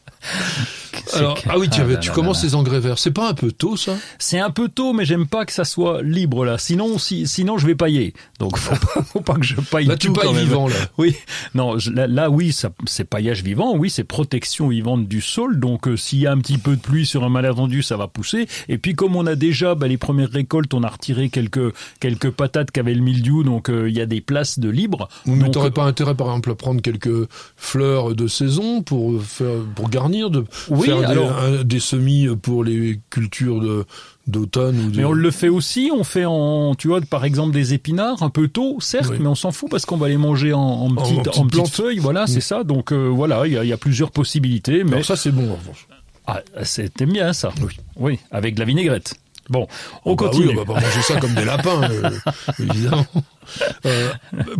Alors, ah oui, tu, Ah avais- là tu là commences là. les engrais verts. C'est pas un peu tôt, ça? C'est un peu tôt, mais j'aime pas que ça soit libre là. Sinon, si, sinon je vais pailler. Donc faut pas, faut pas que je paille Là, tu tout quand pailles même. vivant, là. Oui, non, je- là, oui, c'est paillage vivant, oui, c'est protection vivante du sol. Donc, euh, s'il y a un petit peu de pluie sur un malentendu, ça va pousser. Et puis, comme on a déjà bah, les premières récoltes, on a retiré quelques quelques patates qui avaient le mildiou, donc euh, il y a des places de libre. Mais t'aurais pas intérêt, par exemple, à prendre quelques fleurs de saison pour faire, pour garnir, de Oui, faire des, alors- un- des semis pour les cultures de d'automne ou de... Mais on le fait aussi, on fait en, tu vois, par exemple des épinards, un peu tôt, certes, Oui. mais on s'en fout parce qu'on va les manger en, en, petites plantes. feuilles, voilà, Mm. c'est ça. Donc euh, voilà, il y a, il y a plusieurs possibilités, mais Alors ça, c'est bon, en revanche. ah, c'était bien ça. Oui. Oui, avec de la vinaigrette. Bon, on Oh, bah continue. oui, on va pas manger ça comme des lapins, euh, évidemment. Euh,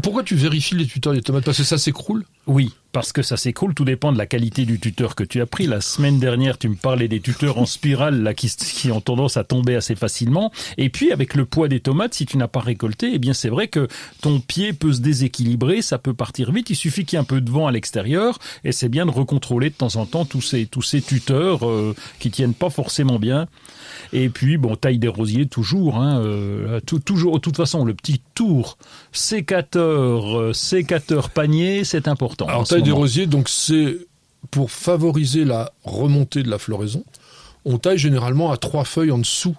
pourquoi tu vérifies les tuteurs des tomates? Parce que ça s'écroule? Oui, parce que ça s'écroule, tout dépend de la qualité du tuteur que tu as pris. La semaine dernière, tu me parlais des tuteurs en spirale là, qui, qui ont tendance à tomber assez facilement. Et puis, avec le poids des tomates, si tu n'as pas récolté, eh bien c'est vrai que ton pied peut se déséquilibrer, ça peut partir vite. Il suffit qu'il y ait un peu de vent à l'extérieur, et c'est bien de recontrôler de temps en temps tous ces, tous ces tuteurs euh, qui tiennent pas forcément bien. Et puis, bon, taille des rosiers toujours. Hein, euh, tout- toujours, de toute façon, le petit tour sécateur, euh, sécateur panier, c'est important. Alors, taille des rosiers, donc c'est pour favoriser la remontée de la floraison. On taille généralement à trois feuilles en dessous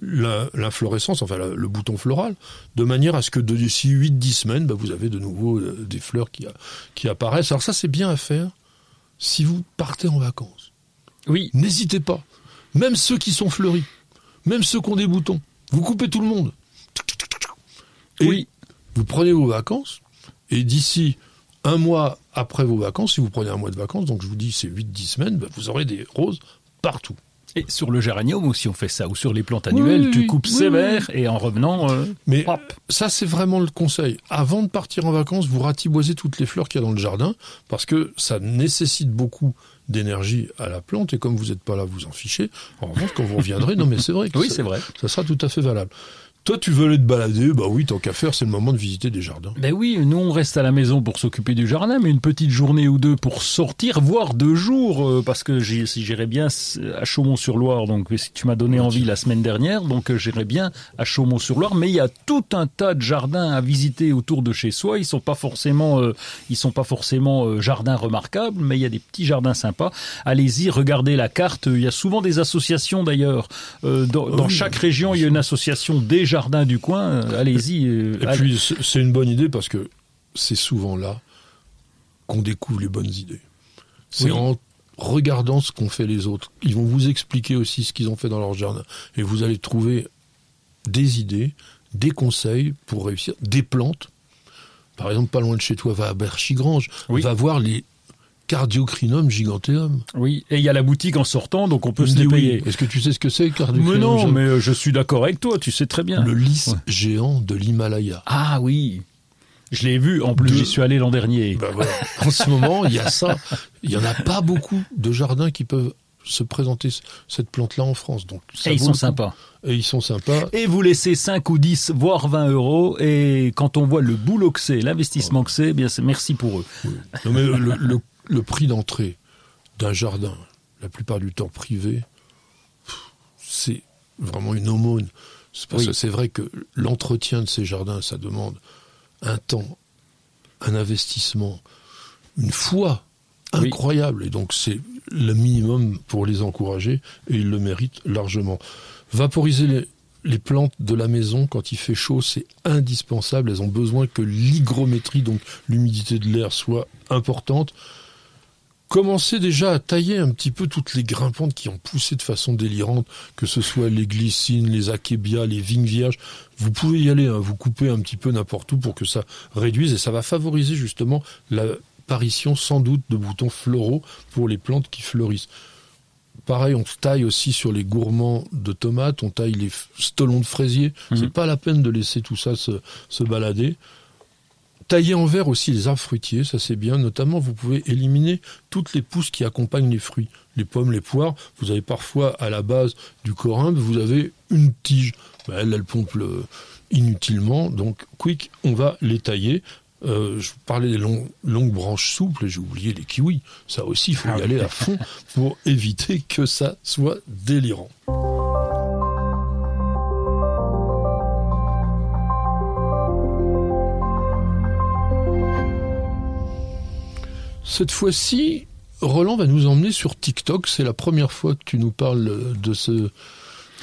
l'inflorescence, enfin le bouton floral, de manière à ce que d'ici 8-10 semaines, bah, vous avez de nouveau euh, des fleurs qui, qui apparaissent. Alors ça, c'est bien à faire si vous partez en vacances. Oui, N'hésitez pas. Même ceux qui sont fleuris, même ceux qui ont des boutons, vous coupez tout le monde. Et oui. vous prenez vos vacances, et d'ici un mois après vos vacances, si vous prenez un mois de vacances, donc je vous dis c'est 8-10 semaines, bah, vous aurez des roses partout. Et sur le géranium aussi, on fait ça. Ou sur les plantes annuelles, oui, tu coupes oui, sévère et en revenant, euh, Mais hop. ça, c'est vraiment le conseil. Avant de partir en vacances, vous ratiboisez toutes les fleurs qu'il y a dans le jardin, parce que ça nécessite beaucoup d'énergie à la plante, et comme vous n'êtes pas là, vous en fichez. En revanche, quand vous reviendrez, non mais c'est vrai. que Oui, c'est vrai. Ça sera tout à fait valable. Toi, tu veux aller te balader, bah oui, tant qu'à faire, c'est le moment de visiter des jardins. Ben oui, nous on reste à la maison pour s'occuper du jardin, mais une petite journée ou deux pour sortir, voire deux jours, euh, parce que si j'irais bien à Chaumont-sur-Loire, donc si tu m'as donné envie la semaine dernière, donc euh, j'irais bien à Chaumont-sur-Loire, mais il y a tout un tas de jardins à visiter autour de chez soi. Ils sont pas forcément, euh, ils sont pas forcément euh, jardins remarquables, mais il y a des petits jardins sympas. Allez-y, regardez la carte. Il y a souvent des associations d'ailleurs. Euh, dans dans Oui. chaque région, il y a une association des jardins du coin. Euh, Allez-y. euh, Et allez- puis, c'est c'est une bonne idée parce que c'est souvent là qu'on découvre les bonnes idées. C'est Oui. en regardant ce qu'ont fait les autres. Ils vont vous expliquer aussi ce qu'ils ont fait dans leur jardin. Et vous allez trouver des idées, des conseils pour réussir, des plantes. Par exemple, pas loin de chez toi, va à Berchigrange, Oui. va voir les Cardiocrinum giganteum. Oui, et il y a la boutique en sortant, donc on peut se les oui. Est-ce que tu sais ce que c'est, Cardiocrinum Mais non, giganteum mais euh, je suis d'accord avec toi, tu sais très bien. Le lys Ouais. géant de l'Himalaya. Ah oui, je l'ai vu, en plus De- j'y suis allé l'an dernier. Bah voilà. En ce moment, il y a ça. Il y en a pas beaucoup de jardins qui peuvent se présenter cette plante-là en France. Donc, ça et ils sont sympas. Et ils sont sympas. Et vous laissez 5 ou 10, voire 20 euros, et quand on voit le boulot que c'est, l'investissement que c'est, eh bien c'est merci pour eux. Non, mais le, le- le prix d'entrée d'un jardin, la plupart du temps privé, c'est vraiment une aumône. C'est parce Oui. que c'est vrai que l'entretien de ces jardins, ça demande un temps, un investissement, une foi Oui. incroyable. Et donc c'est le minimum pour les encourager et ils le méritent largement. Vaporiser les, les plantes de la maison quand il fait chaud, c'est indispensable. Elles ont besoin que l'hygrométrie, donc l'humidité de l'air, soit importante. Commencez déjà à tailler un petit peu toutes les grimpantes qui ont poussé de façon délirante, que ce soit les glycines, les achébias, les vignes vierges. Vous pouvez y aller, hein, vous coupez un petit peu n'importe où pour que ça réduise et ça va favoriser justement l'apparition sans doute de boutons floraux pour les plantes qui fleurissent. Pareil, on taille aussi sur les gourmands de tomates, on taille les stolons de fraisier. Mhm. C'est pas la peine de laisser tout ça se, se balader. Tailler en verre aussi les arbres fruitiers, ça c'est bien. Notamment, vous pouvez éliminer toutes les pousses qui accompagnent les fruits. Les pommes, les poires, vous avez parfois à la base du corymbe, vous avez une tige. Ben, elle, elle pompe le- inutilement. Donc, quick, on va les tailler. Euh, je parlais des longues branches souples, et j'ai oublié les kiwis. Ça aussi, il faut Ah y aller à fond pour éviter que ça soit délirant. Cette fois-ci, Roland va nous emmener sur TikTok. C'est la première fois que tu nous parles de ce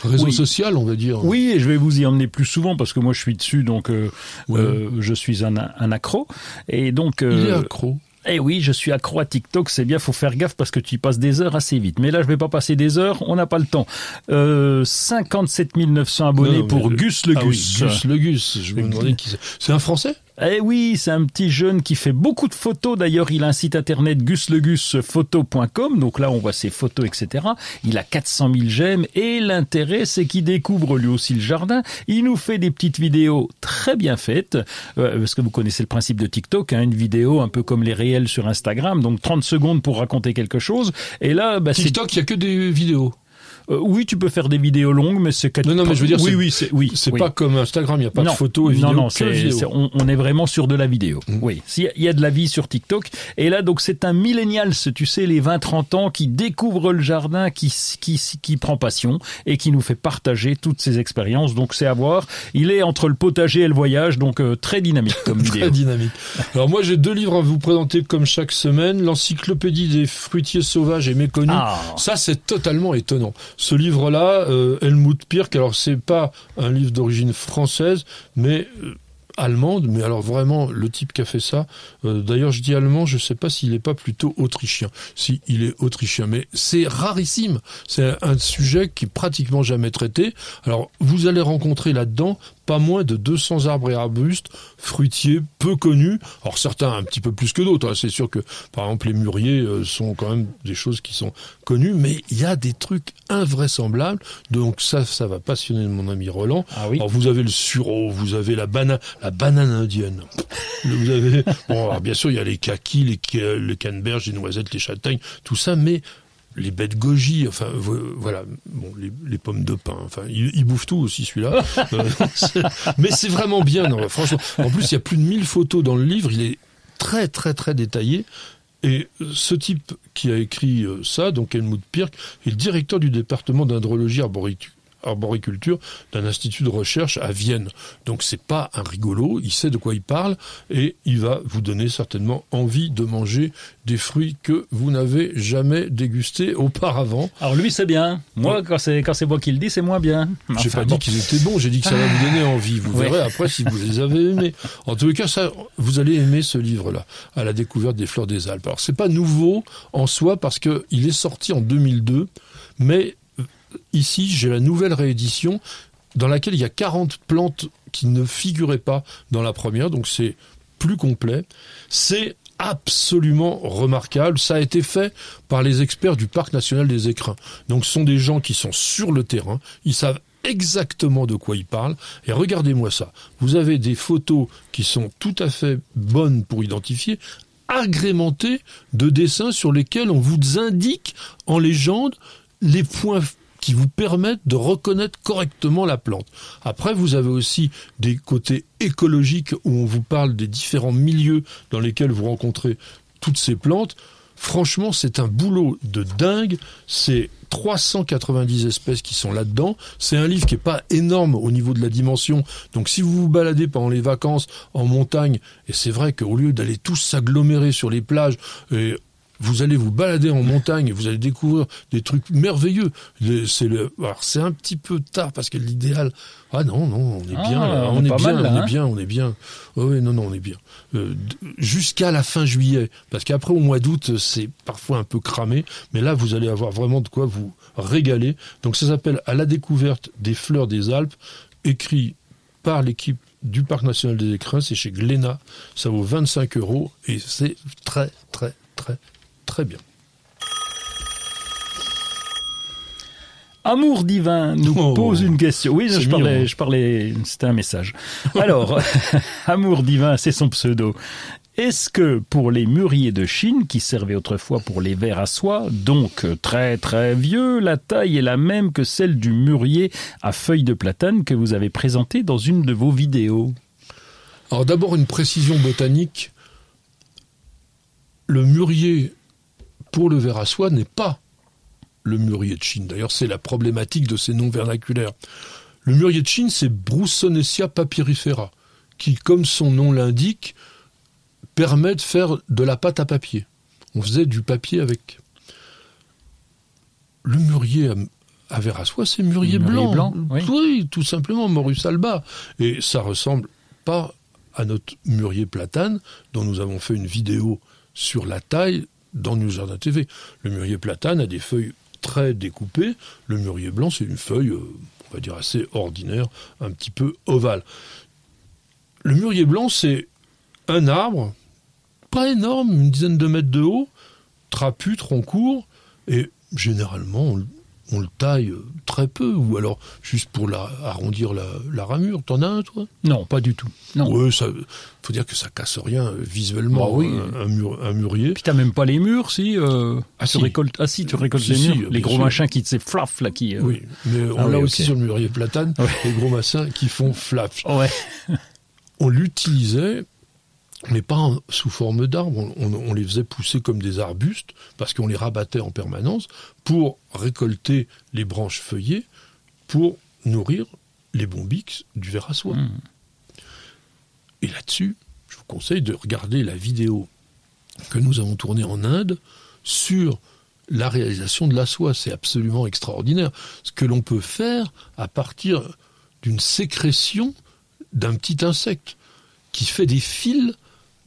réseau Oui. social, on va dire. Oui, et je vais vous y emmener plus souvent parce que moi je suis dessus, donc euh, Ouais. euh, je suis un, un accro. Et donc, Il est euh, accro. eh oui, je suis accro à TikTok. C'est bien, faut faire gaffe parce que tu y passes des heures assez vite. Mais là, je vais pas passer des heures. On n'a pas le temps. Euh, 57 900 abonnés Non, pour Gus le Ah oui, Gus. Gus le Gus. Je me demandais qui c'est. C'est un Français? Eh oui, c'est un petit jeune qui fait beaucoup de photos. D'ailleurs, il a un site internet guslegusPhoto.com. Donc là, on voit ses photos, etc. Il a 400 000 j'aime. Et l'intérêt, c'est qu'il découvre lui aussi le jardin. Il nous fait des petites vidéos très bien faites. Euh, parce que vous connaissez le principe de TikTok, hein, une vidéo un peu comme les réels sur Instagram. Donc 30 secondes pour raconter quelque chose. Et là, bah, c'est TikTok, il y a que des vidéos. Euh, oui, tu peux faire des vidéos longues, mais c'est Non, non, mais je veux dire, oui, c'est- oui, c'est oui, C'est oui. pas comme Instagram, il n'y a pas non, de photos et vidéos. Non, non, c'est, on, on est vraiment sur de la vidéo. Mhm. Oui, S'il y y a de la vie sur TikTok. Et là, donc, c'est un millénial, tu sais, les 20-30 ans, qui découvre le jardin, qui, qui, qui prend passion et qui nous fait partager toutes ses expériences. Donc, c'est à voir. Il est entre le potager et le voyage, donc euh, très dynamique comme vidéo. Très dynamique. Alors moi j'ai deux livres à vous présenter comme chaque semaine. L'encyclopédie des fruitiers sauvages et méconnus. Ah. Ça c'est totalement étonnant. Ce livre-là, euh, Helmut Pirk, alors c'est pas un livre d'origine française, mais euh, allemande, mais alors vraiment le type qui a fait ça. euh, D'ailleurs je dis allemand, je sais pas s'il est pas plutôt autrichien. Si il est autrichien, mais c'est rarissime. C'est un sujet qui est pratiquement jamais traité. Alors vous allez rencontrer là-dedans pas moins de 200 arbres et arbustes fruitiers peu connus. Alors certains un petit peu plus que d'autres. hein. C'est sûr que par exemple les mûriers euh, sont quand même des choses qui sont connues, mais il y a des trucs invraisemblables. Donc ça, ça va passionner mon ami Roland. Ah oui. Alors vous avez le sureau, vous avez la banane, la banane indienne. Vous avez, bon, alors, bien sûr il y a les kakis, les, les canneberges, les noisettes, les châtaignes, tout ça, mais les de goji, enfin vo- voilà, bon, les, les pommes de pin, enfin il, il bouffe tout aussi celui-là. Euh, mais c'est vraiment bien, non, franchement. En plus il y a plus de 1000 photos dans le livre, il est très très très détaillé. Et ce type qui a écrit euh, ça, donc Helmut Pirk, est le directeur du département d'hydrologie arboriculture arboriculture d'un institut de recherche à Vienne. Donc c'est pas un rigolo, il sait de quoi il parle et il va vous donner certainement envie de manger des fruits que vous n'avez jamais dégustés auparavant. Alors lui, c'est bien. Moi, quand c'est, quand c'est moi qui le dis, c'est moins bien. J'ai Enfin, pas bon. dit qu'ils étaient bons, j'ai dit que ça va vous donner envie. Vous Ouais. verrez après si vous les avez aimés. En tous les cas, ça, vous allez aimer ce livre-là, à la découverte des fleurs des Alpes. Alors c'est pas nouveau en soi parce que il est sorti en 2002, mais ici j'ai la nouvelle réédition dans laquelle il y a 40 plantes qui ne figuraient pas dans la première, donc c'est plus complet. C'est absolument remarquable. Ça a été fait par les experts du Parc national des écrins. Donc ce sont des gens qui sont sur le terrain, ils savent exactement de quoi ils parlent. Et regardez-moi ça. Vous avez des photos qui sont tout à fait bonnes pour identifier, agrémentées de dessins sur lesquels on vous indique en légende les points qui vous permettent de reconnaître correctement la plante. Après, vous avez aussi des côtés écologiques où on vous parle des différents milieux dans lesquels vous rencontrez toutes ces plantes. Franchement, c'est un boulot de dingue. C'est 390 espèces qui sont là-dedans. C'est un livre qui est pas énorme au niveau de la dimension. Donc si vous vous baladez pendant les vacances en montagne, et c'est vrai qu'au lieu d'aller tous s'agglomérer sur les plages, et vous allez vous balader en montagne et vous allez découvrir des trucs merveilleux. C'est le, alors c'est un petit peu tard parce que l'idéal, ah non non, on est Ah, bien, là, on on, est bien, mal, là, on hein. est bien, on est bien. Oh, oui, non non, on est bien. Euh, Jusqu'à la fin juillet, parce qu'après au mois d'août, c'est parfois un peu cramé, mais là vous allez avoir vraiment de quoi vous régaler. Donc ça s'appelle À la découverte des fleurs des Alpes, écrit par l'équipe du Parc national des Écrins, c'est chez Glénat, ça vaut 25 euros et c'est très très très très bien. Amour divin nous Oh. pose une question. Oui, je parlais, mignon. je parlais, c'était un message. Alors, Amour divin, c'est son pseudo. Est-ce que pour les mûriers de Chine, qui servaient autrefois pour les verres à soie, donc très très vieux, la taille est la même que celle du mûrier à feuilles de platane que vous avez présenté dans une de vos vidéos? Alors d'abord une précision botanique. Le mûrier pour le verre à soie n'est pas le mûrier de Chine. D'ailleurs, c'est la problématique de ces noms vernaculaires. Le mûrier de Chine, c'est Broussonesia papyrifera, qui, comme son nom l'indique, permet de faire de la pâte à papier. On faisait du papier avec. Le mûrier à, à verre à soie, c'est mûrier, blanc. blanc, oui. tout simplement, Morus alba. Et ça ressemble pas à notre mûrier platane, dont nous avons fait une vidéo sur la taille dans New Jardin TV. Le mûrier platane a des feuilles très découpées. Le mûrier blanc, c'est une feuille, euh, on va dire, assez ordinaire, un petit peu ovale. Le mûrier blanc, c'est un arbre, pas énorme, une dizaine de mètres de haut, trapu, tronc court, et généralement, on, le- on le taille euh, très peu, ou alors juste pour la- arrondir la, la ramure. T'en as un, toi? Non, pas du tout. Non. Ouais, ça faut dire que ça casse rien euh, visuellement, Bah oui. un, un mur- un mûrier. Puis t'as même pas les murs, si euh, Ah, tu si. récoltes. Ah si, tu récoltes Si, les murs, les gros sûr. machins qui te c'est flaf là qui. euh, Oui, mais on Ah l'a oui, aussi sur le mûrier platane, Ouais. les gros massins qui font. Ouais. on l'utilisait, mais pas sous forme d'arbre. On, les faisait pousser comme des arbustes parce qu'on les rabattait en permanence pour récolter les branches feuillées pour nourrir les bombiques du verre à soie. Mm. Et là-dessus, je vous conseille de regarder la vidéo que nous avons tournée en Inde sur la réalisation de la soie. C'est absolument extraordinaire. Ce que l'on peut faire à partir d'une sécrétion d'un petit insecte qui fait des fils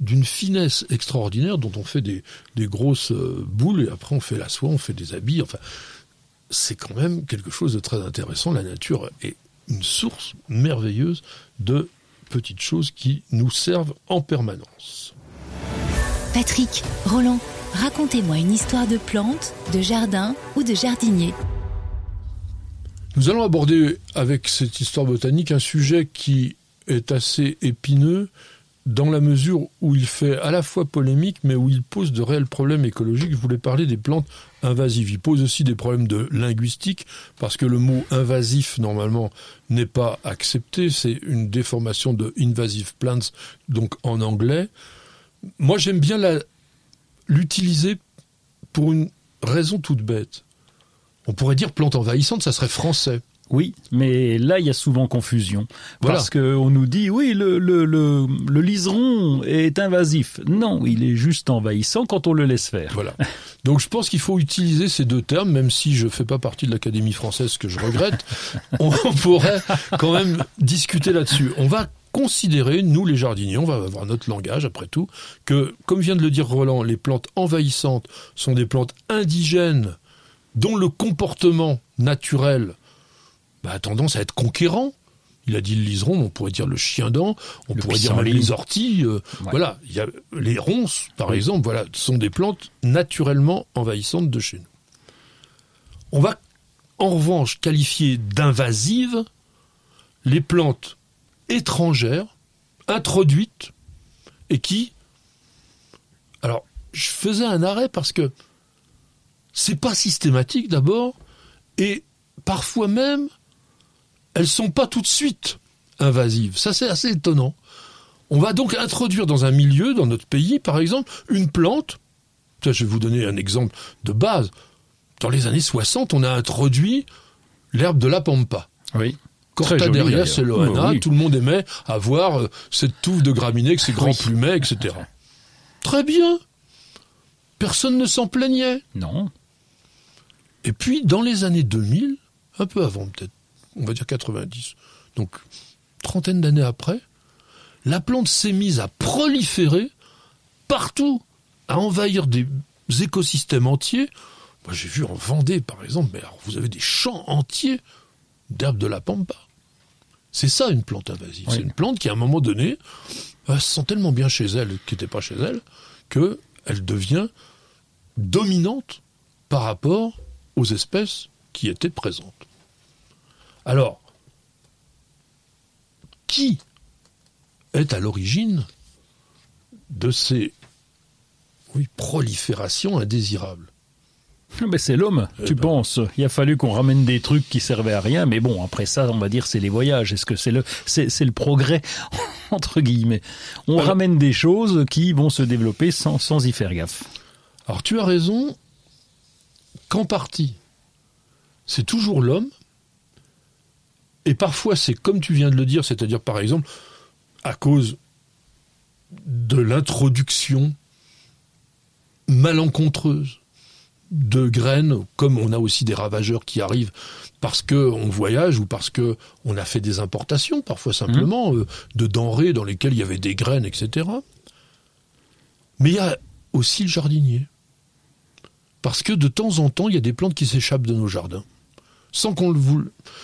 d'une finesse extraordinaire dont on fait des, des grosses euh, boules et après on fait la soie, on fait des habits. Enfin, c'est quand même quelque chose de très intéressant. La nature est une source merveilleuse de petites choses qui nous servent en permanence. Patrick, Roland, racontez-moi une histoire de plante, de jardin ou de jardinier. Nous allons aborder avec cette histoire botanique un sujet qui est assez épineux dans la mesure où il fait à la fois polémique mais où il pose de réels problèmes écologiques. Je voulais parler des plantes invasives. Il pose aussi des problèmes de linguistique parce que le mot invasif normalement n'est pas accepté. C'est une déformation de invasive plants, donc en anglais. Moi j'aime bien l'utiliser pour une raison toute bête. On pourrait dire plante envahissante, ça serait français. Oui, mais là il y a souvent confusion Voilà. parce que on nous dit oui le, le, le, le liseron est invasif. Non, il est juste envahissant quand on le laisse faire. Voilà. Donc je pense qu'il faut utiliser ces deux termes, même si je fais pas partie de l'Académie française, ce que je regrette. on pourrait quand même discuter là-dessus. On va considérer, nous les jardiniers, on va avoir notre langage après tout, que, comme vient de le dire Roland, les plantes envahissantes sont des plantes indigènes dont le comportement naturel bah, a tendance à être conquérant. Il a dit le liseron, on pourrait dire le chien dent, on Le pourrait dire les orties. euh, Ouais. Voilà, il y a les ronces, par exemple, voilà, sont des plantes naturellement envahissantes de chez nous. On va en revanche qualifier d'invasives les plantes étrangères introduites et qui alors je faisais un arrêt parce que c'est pas systématique d'abord et parfois même elles sont pas tout de suite invasives. Ça c'est assez étonnant. On va donc introduire dans un milieu, dans notre pays par exemple, une plante je vais vous donner un exemple de base. Dans les années 60, on a introduit l'herbe de la pampa. Oui. Cortaderia celoana, tout le monde aimait avoir euh, cette touffe de graminées avec ses grands plumets, etc. Très bien. Personne ne s'en plaignait. Non. Et puis, dans les années 2000, un peu avant peut-être, on va dire 90, donc trentaine d'années après, la plante s'est mise à proliférer partout, à envahir des écosystèmes entiers. Moi, j'ai vu en Vendée, par exemple, mais alors, vous avez des champs entiers d'herbes de la pampa. C'est ça une plante invasive. C'est une plante qui, à un moment donné, elle se sent tellement bien chez elle, qui n'était pas chez elle, qu'elle devient dominante par rapport aux espèces qui étaient présentes. Alors, qui est à l'origine de ces oui, proliférations indésirables? Mais c'est l'homme, eh tu ben. penses. Il a fallu qu'on ramène des trucs qui servaient à rien, mais bon, après ça, on va dire c'est les voyages. Est-ce que c'est le, c'est, le progrès entre guillemets? On ramène des choses qui vont se développer sans, sans y faire gaffe. Alors tu as raison, qu'en partie, c'est toujours l'homme, et parfois c'est comme tu viens de le dire, c'est-à-dire par exemple à cause de l'introduction malencontreuse de graines, comme on a aussi des ravageurs qui arrivent parce que on voyage ou parce que on a fait des importations, parfois simplement, mmh. euh, de denrées dans lesquelles il y avait des graines, etc. Mais il y a aussi le jardinier. Parce que de temps en temps, il y a des plantes qui s'échappent de nos jardins sans qu'on le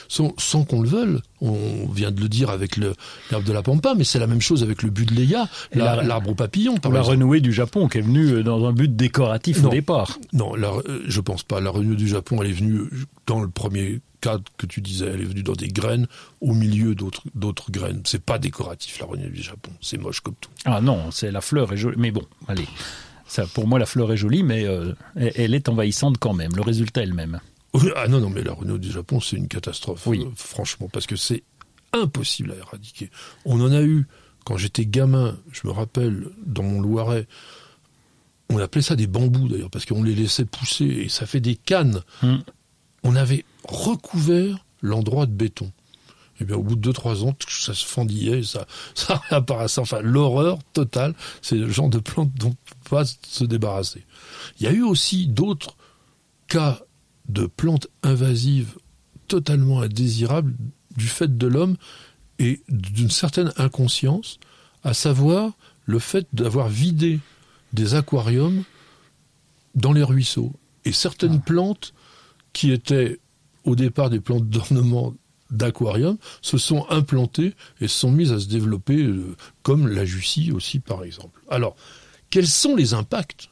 sans, sans qu'on le veuille. On vient de le dire avec l'herbe de la pampa, mais c'est la même chose avec le budleia, l'arbre au papillon. Par la renouée du Japon qui est venue euh, dans un but décoratif au départ. Non, la, euh, je pense pas. La renouée du Japon, elle est venue dans le premier cadre que tu disais, elle est venue dans des graines au milieu d'autres d'autres graines. C'est pas décoratif la renouée du Japon, c'est moche comme tout. Ah non, c'est la fleur est jolie, mais bon, allez. Ça, pour moi, la fleur est jolie, mais euh, elle est envahissante quand même. Le résultat est le même. Ah non, non, mais la Renault du Japon, c'est une catastrophe, oui. Euh, franchement, parce que c'est impossible à éradiquer. On en a eu, quand j'étais gamin, je me rappelle, dans mon Loiret, on appelait ça des bambous d'ailleurs, parce qu'on les laissait pousser, et ça fait des cannes. Hmm. On avait recouvert l'endroit de béton. Et eh bien, au bout de 2-3 ans, ça se fendillait, ça, ça réapparaissait. Enfin, l'horreur totale, c'est le genre de plante dont on peut pas se débarrasser. Il y a eu aussi d'autres cas de plantes invasives totalement indésirables du fait de l'homme et d'une certaine inconscience, à savoir le fait d'avoir vidé des aquariums dans les ruisseaux. Et certaines ah. plantes qui étaient au départ des plantes d'ornement d'aquarium se sont implantées et se sont mises à se développer euh, comme la Jussie aussi par exemple. Alors, quels sont les impacts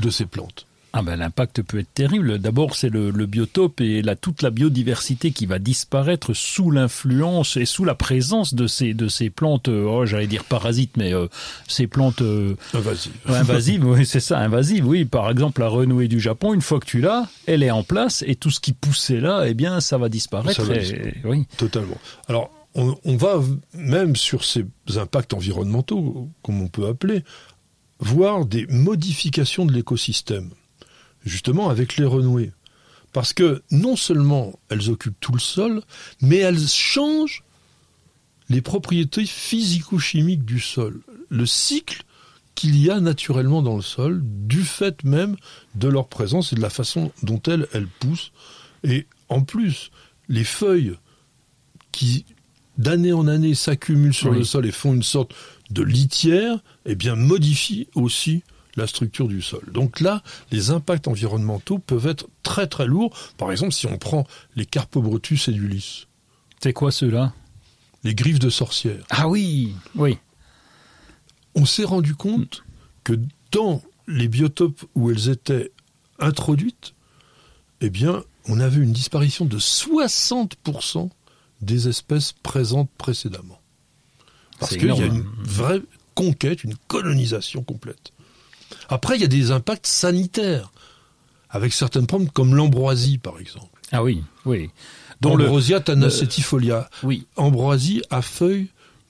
de ces plantes? Ah ben, l'impact peut être terrible. D'abord, c'est le, biotope et la, toute la biodiversité qui va disparaître sous l'influence et sous la présence de ces, de ces plantes, euh, oh, j'allais dire parasites, mais euh, ces plantes euh, invasives. invasives, oui, c'est ça, invasives. Oui, par exemple, la renouée du Japon, une fois que tu l'as, elle est en place et tout ce qui poussait là, eh bien, ça va disparaître. oui. Totalement. Alors, on, on va même sur ces impacts environnementaux, comme on peut appeler, voir des modifications de l'écosystème justement avec les renouées. Parce que non seulement elles occupent tout le sol, mais elles changent les propriétés physico-chimiques du sol, le cycle qu'il y a naturellement dans le sol, du fait même de leur présence et de la façon dont elles, elles poussent. Et en plus, les feuilles qui, d'année en année, s'accumulent sur le sol et font une sorte de litière, eh bien, modifient aussi la structure du sol. Donc là, les impacts environnementaux peuvent être très très lourds. Par exemple, si on prend les Carpobrotus edulis. C'est quoi ceux-là? Les griffes de sorcières. Ah oui, oui. On s'est rendu compte que dans les biotopes où elles étaient introduites, eh bien, on avait une disparition de 60% des espèces présentes précédemment. Parce qu'il y a une vraie conquête, une colonisation complète. Après, il y a des impacts sanitaires, avec certaines plantes comme l'ambroisie, par exemple. Ah oui, oui. Dont Ambrosia tanacetifolia. Oui. Ambroisie à feuilles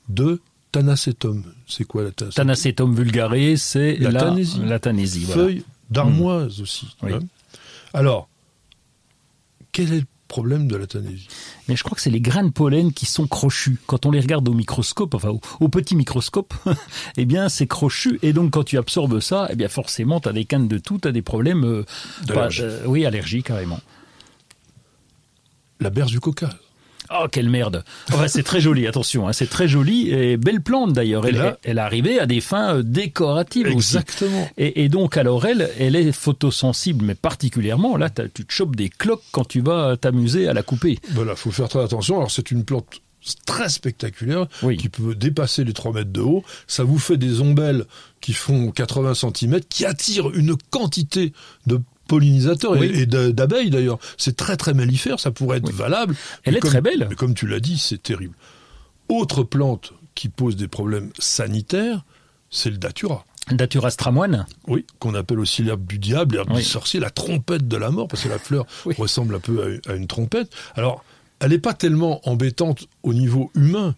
de Tanacetum. C'est quoi la tanacetum Tanacetum vulgare, c'est La la, Tanésie. la Tanésie, voilà. Feuille d'armoise aussi. Oui. hein. Alors, quel est le problème de la Mais je crois que c'est les grains de pollen qui sont crochus. Quand on les regarde au microscope, enfin au, au petit microscope, eh bien c'est crochu. Et donc quand tu absorbes ça, eh bien forcément tu as des cannes de tout, tu as des problèmes, euh, D'allergie. pas- euh, oui, carrément. La berge du Caucase. Oh, quelle merde Enfin, c'est très joli, attention, hein, c'est très joli et belle plante d'ailleurs. Elle, Et là- elle arrivait à des fins euh, décoratives aussi. Exactement. Et, et donc, alors elle, elle est photosensible, mais particulièrement, là, tu te chopes des cloques quand tu vas t'amuser à la couper. Voilà, faut faire très attention. Alors, c'est une plante très spectaculaire Oui. qui peut dépasser les 3 mètres de haut. Ça vous fait des ombelles qui font 80 cm, qui attirent une quantité de pollinisateurs et- Oui. et, de- d'abeilles d'ailleurs. C'est très très mellifère, ça pourrait être Oui. valable. Elle est comme- très belle. Mais comme tu l'as dit, c'est terrible. Autre plante qui pose des problèmes sanitaires, c'est le datura. Datura stramoine Oui, qu'on appelle aussi l'herbe du diable, l'herbe Oui. du sorcier, la trompette de la mort, parce que la fleur Oui. ressemble un peu à une, à une trompette. Alors, elle n'est pas tellement embêtante au niveau humain,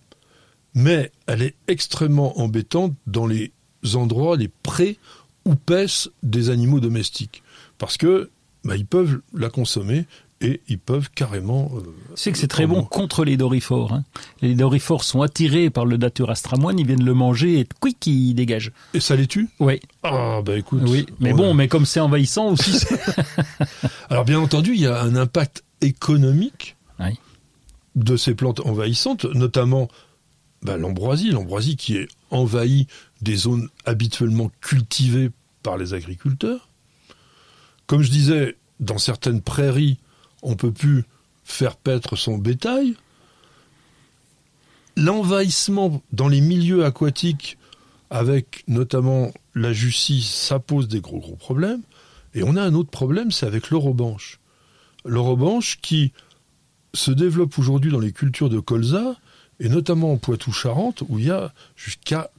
mais elle est extrêmement embêtante dans les endroits, les prés où paissent des animaux domestiques. Parce que bah, ils peuvent la consommer et ils peuvent carrément... euh, Tu sais que c'est très bon contre les dorifores. hein. Les dorifores sont attirés par le Datura stramoine, ils viennent le manger et quick, ils dégagent. Et ça les tue? Oui, Ah, bah écoute... oui. Mais on bon, mais comme c'est envahissant aussi, c'est- Alors bien entendu, il y a un impact économique Oui. de ces plantes envahissantes, notamment bah, l'ambroisie, l'ambroisie qui est envahie des zones habituellement cultivées par les agriculteurs. Comme je disais, dans certaines prairies, on peut plus faire paître son bétail. L'envahissement dans les milieux aquatiques, avec notamment la jussie, ça pose des gros gros problèmes. Et on a un autre problème, c'est avec l'eurobanche. L'eurobanche qui se développe aujourd'hui dans les cultures de colza, et notamment en Poitou-Charentes, où il y a jusqu'à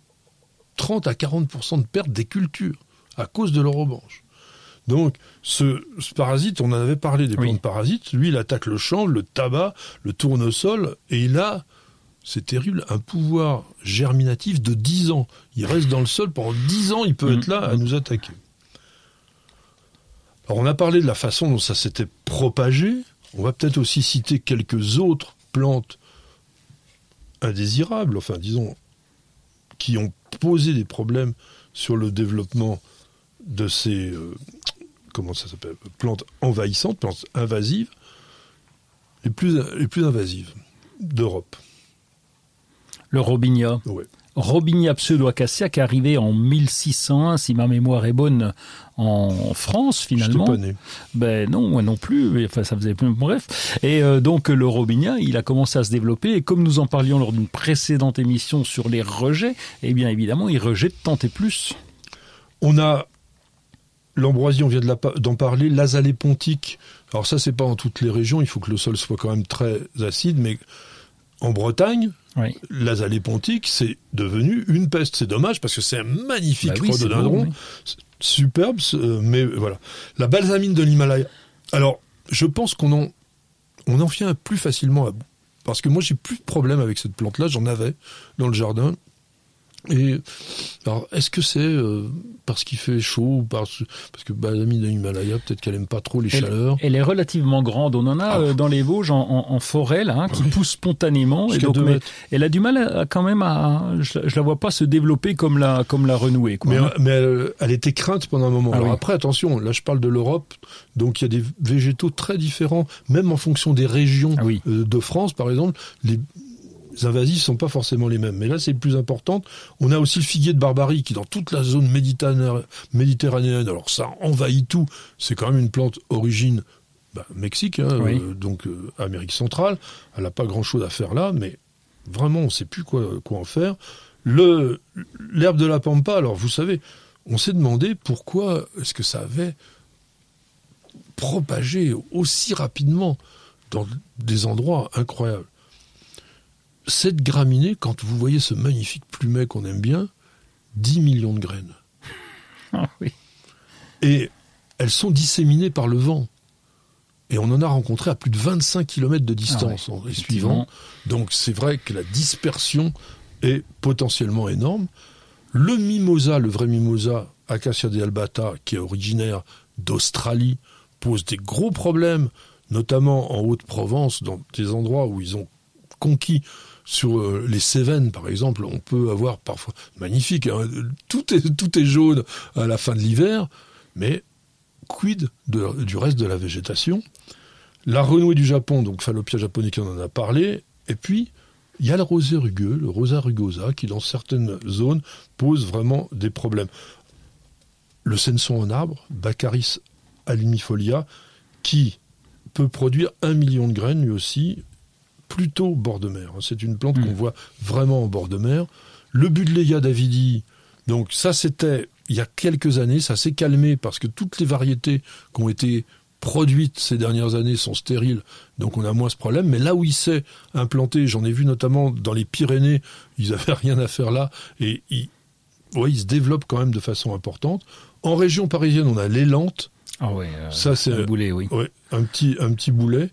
30 à 40% de perte des cultures à cause de l'eurobanche. Donc, ce, ce parasite, on en avait parlé des Oui. plantes parasites, lui, il attaque le chanvre, le tabac, le tournesol, et il a, c'est terrible, un pouvoir germinatif de 10 ans. Il reste dans le sol pendant 10 ans, il peut Mhm. être là à nous attaquer. Alors, on a parlé de la façon dont ça s'était propagé. On va peut-être aussi citer quelques autres plantes indésirables, enfin, disons, qui ont posé des problèmes sur le développement de ces euh, comment ça s'appelle plantes envahissantes, plantes invasives, les plus les plus invasives d'Europe. le robinia. Ouais. Robinia pseudoacacia qui est arrivé en 1601, si ma mémoire est bonne, en France finalement. Pas né. Ben non, moi non plus. Enfin, ça faisait plus. Bref. Et euh, donc le robinia, il a commencé à se développer. Et comme nous en parlions lors d'une précédente émission sur les rejets, eh bien évidemment, il rejette tant et plus. On a l'ambroisie, on vient de d'en parler, l'azalée pontique. Alors ça, c'est pas en toutes les régions. Il faut que le sol soit quand même très acide, mais en Bretagne, Oui. l'azalée pontique, c'est devenu une peste. C'est dommage parce que c'est un magnifique Bah oui, rhododendron. superbe, mais voilà. La balsamine de l'Himalaya. Alors, je pense qu'on en, on en vient plus facilement à bout. Parce que moi, j'ai plus de problème avec cette plante-là. J'en avais dans le jardin. Et alors, est-ce que c'est euh, parce qu'il fait chaud ou parce, parce que balsamine de l'Himalaya, peut-être qu'elle aime pas trop les Elle, chaleurs. elle est relativement grande. On en a Ah. euh, dans les Vosges en, en- en forêt là, hein, qui pousse spontanément. Et donc, mais elle a du mal à, quand même à. Je, je la vois pas se développer comme la comme la renouée. Quoi, Mais, hein. mais elle, elle était crainte pendant un moment. Ah Alors oui. après, attention, là je parle de l'Europe, donc il y a des végétaux très différents, même en fonction des régions Ah oui. euh, de France, par exemple, les invasifs sont pas forcément les mêmes. Mais là, c'est plus important. On a aussi le figuier de Barbarie qui, dans toute la zone méditerranéenne, méditerranéenne alors ça envahit tout. C'est quand même une plante origine bah, Mexique, hein, Oui. euh, donc euh, Amérique centrale. Elle n'a pas grand-chose à faire là, mais vraiment, on ne sait plus quoi, quoi en faire. Le l'herbe de la pampa, alors vous savez, on s'est demandé pourquoi est-ce que ça avait propagé aussi rapidement dans des endroits incroyables. Cette graminée, quand vous voyez ce magnifique plumet qu'on aime bien, 10 millions de graines. Ah oui. Et elles sont disséminées par le vent. Et on en a rencontré à plus de 25 km de distance Ah ouais, en les suivant. Donc c'est vrai que la dispersion est potentiellement énorme. Le mimosa, le vrai mimosa, Acacia albata, qui est originaire d'Australie, pose des gros problèmes, notamment en Haute-Provence, dans des endroits où ils ont conquis sur euh, les Cévennes, par exemple, on peut avoir parfois magnifique, hein, tout est jaune à la fin de l'hiver, mais quid du reste de la végétation? La renouée du Japon, donc Phallopia japonica, on en a parlé, et puis il y a le rosé rugueux, le rosa rugosa, qui dans certaines zones pose vraiment des problèmes. Le senson en arbre, Baccharis alimifolia, qui peut produire un million de graines lui aussi, plutôt bord de mer. C'est une plante qu'on hmm. voit vraiment en bord de mer. Le Budleia davidi, donc ça c'était il y a quelques années, ça s'est calmé parce que toutes les variétés qui ont été produites ces dernières années sont stériles, donc on a moins ce problème. Mais là où il s'est implanté, j'en ai vu notamment dans les Pyrénées, ils n'avaient rien à faire là, et ils, ouais, se développent quand même de façon importante. En région parisienne, on a l'élante. Ah ouais, euh, ça c'est un boulet, oui. un petit un petit boulet.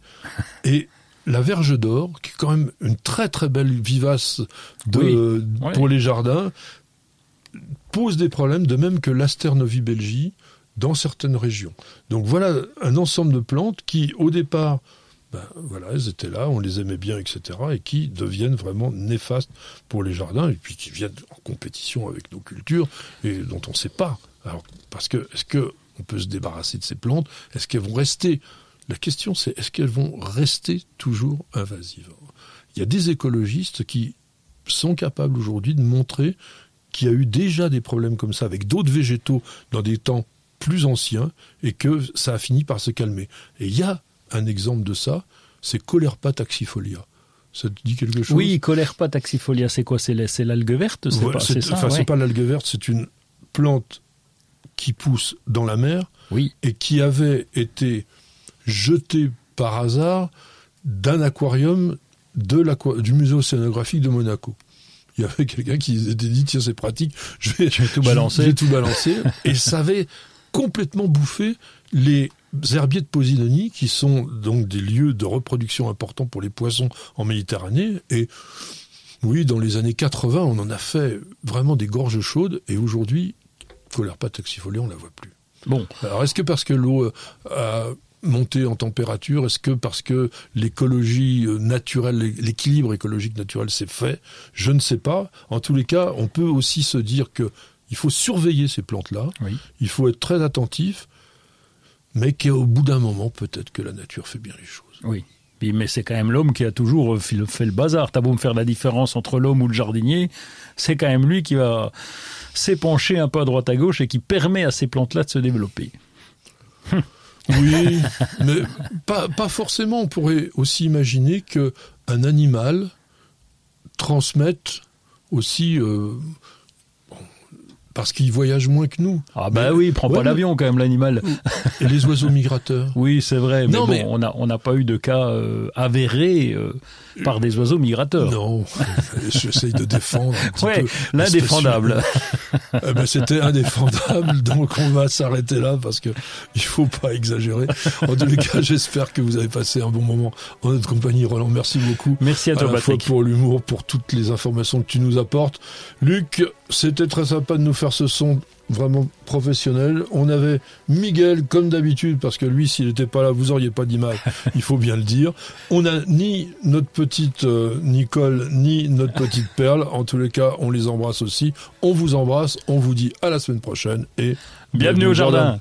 et la verge d'or, qui est quand même une très très belle vivace de, pour les jardins, pose des problèmes, de même que l'asternovie dans certaines régions. Donc voilà un ensemble de plantes qui, au départ, ben, voilà, elles étaient là, on les aimait bien, etc., et qui deviennent vraiment néfastes pour les jardins, et puis qui viennent en compétition avec nos cultures, et dont on ne sait pas. Alors, parce que, est-ce que on peut se débarrasser de ces plantes? Est-ce qu'elles vont rester La question, c'est est-ce qu'elles vont rester toujours invasives? Il y a des écologistes qui sont capables aujourd'hui de montrer qu'il y a eu déjà des problèmes comme ça avec d'autres végétaux dans des temps plus anciens et que ça a fini par se calmer. Et il y a un exemple de ça, c'est Colerpa taxifolia. Ça te dit quelque chose? Oui, Colerpa taxifolia, c'est quoi? C'est l'algue verte C'est pas, ça Enfin, c'est pas l'algue verte, c'est une plante qui pousse dans la mer oui. et qui avait été jetée par hasard d'un aquarium de du musée océanographique de Monaco il y avait quelqu'un qui s'était dit tiens c'est pratique, je vais, tout balancer, je vais tout balancer, et ça avait complètement bouffé les herbiers de Posidonie, qui sont donc des lieux de reproduction importants pour les poissons en Méditerranée. Et oui, dans les années 80, on en a fait vraiment des gorges chaudes, et aujourd'hui, Colerpa taxifolia, on la voit plus. Bon. Alors, est-ce que parce que l'eau a monter en température Est-ce que parce que l'écologie euh, naturelle, l'équilibre écologique naturel s'est fait? Je ne sais pas. En tous les cas, on peut aussi se dire que il faut surveiller ces plantes-là. Il faut être très attentif, mais qu'au bout d'un moment, peut-être que la nature fait bien les choses. Oui. Mais c'est quand même l'homme qui a toujours fait le bazar. T'as beau me faire la différence entre l'homme ou le jardinier, c'est quand même lui qui va s'épancher un peu à droite à gauche et qui permet à ces plantes-là de se développer. Oui, mais pas, forcément. On pourrait aussi imaginer que un animal transmette aussi euh, parce qu'il voyage moins que nous. Ah bah oui, il prend pas l'avion quand même l'animal. Et les oiseaux migrateurs. Oui, c'est vrai, mais, bon, on n'a on pas eu de cas euh, avérés euh, par des oiseaux migrateurs. Non, j'essaye de défendre ouais, L'indéfendable. eh ben, C'était indéfendable, donc on va s'arrêter là parce que il faut pas exagérer. En tous les cas, j'espère que vous avez passé un bon moment en notre compagnie. Roland, merci beaucoup. Merci à toi, à la Fois pour l'humour, pour toutes les informations que tu nous apportes. Luc, c'était très sympa de nous faire ce son vraiment professionnel. On avait Miguel, comme d'habitude, parce que lui, s'il n'était pas là, vous auriez pas d'image, il faut bien le dire. On n'a ni notre petite euh, Nicole, ni notre petite Perle. En tous les cas, on les embrasse aussi. On vous embrasse, on vous dit à la semaine prochaine et bienvenue, au jardin.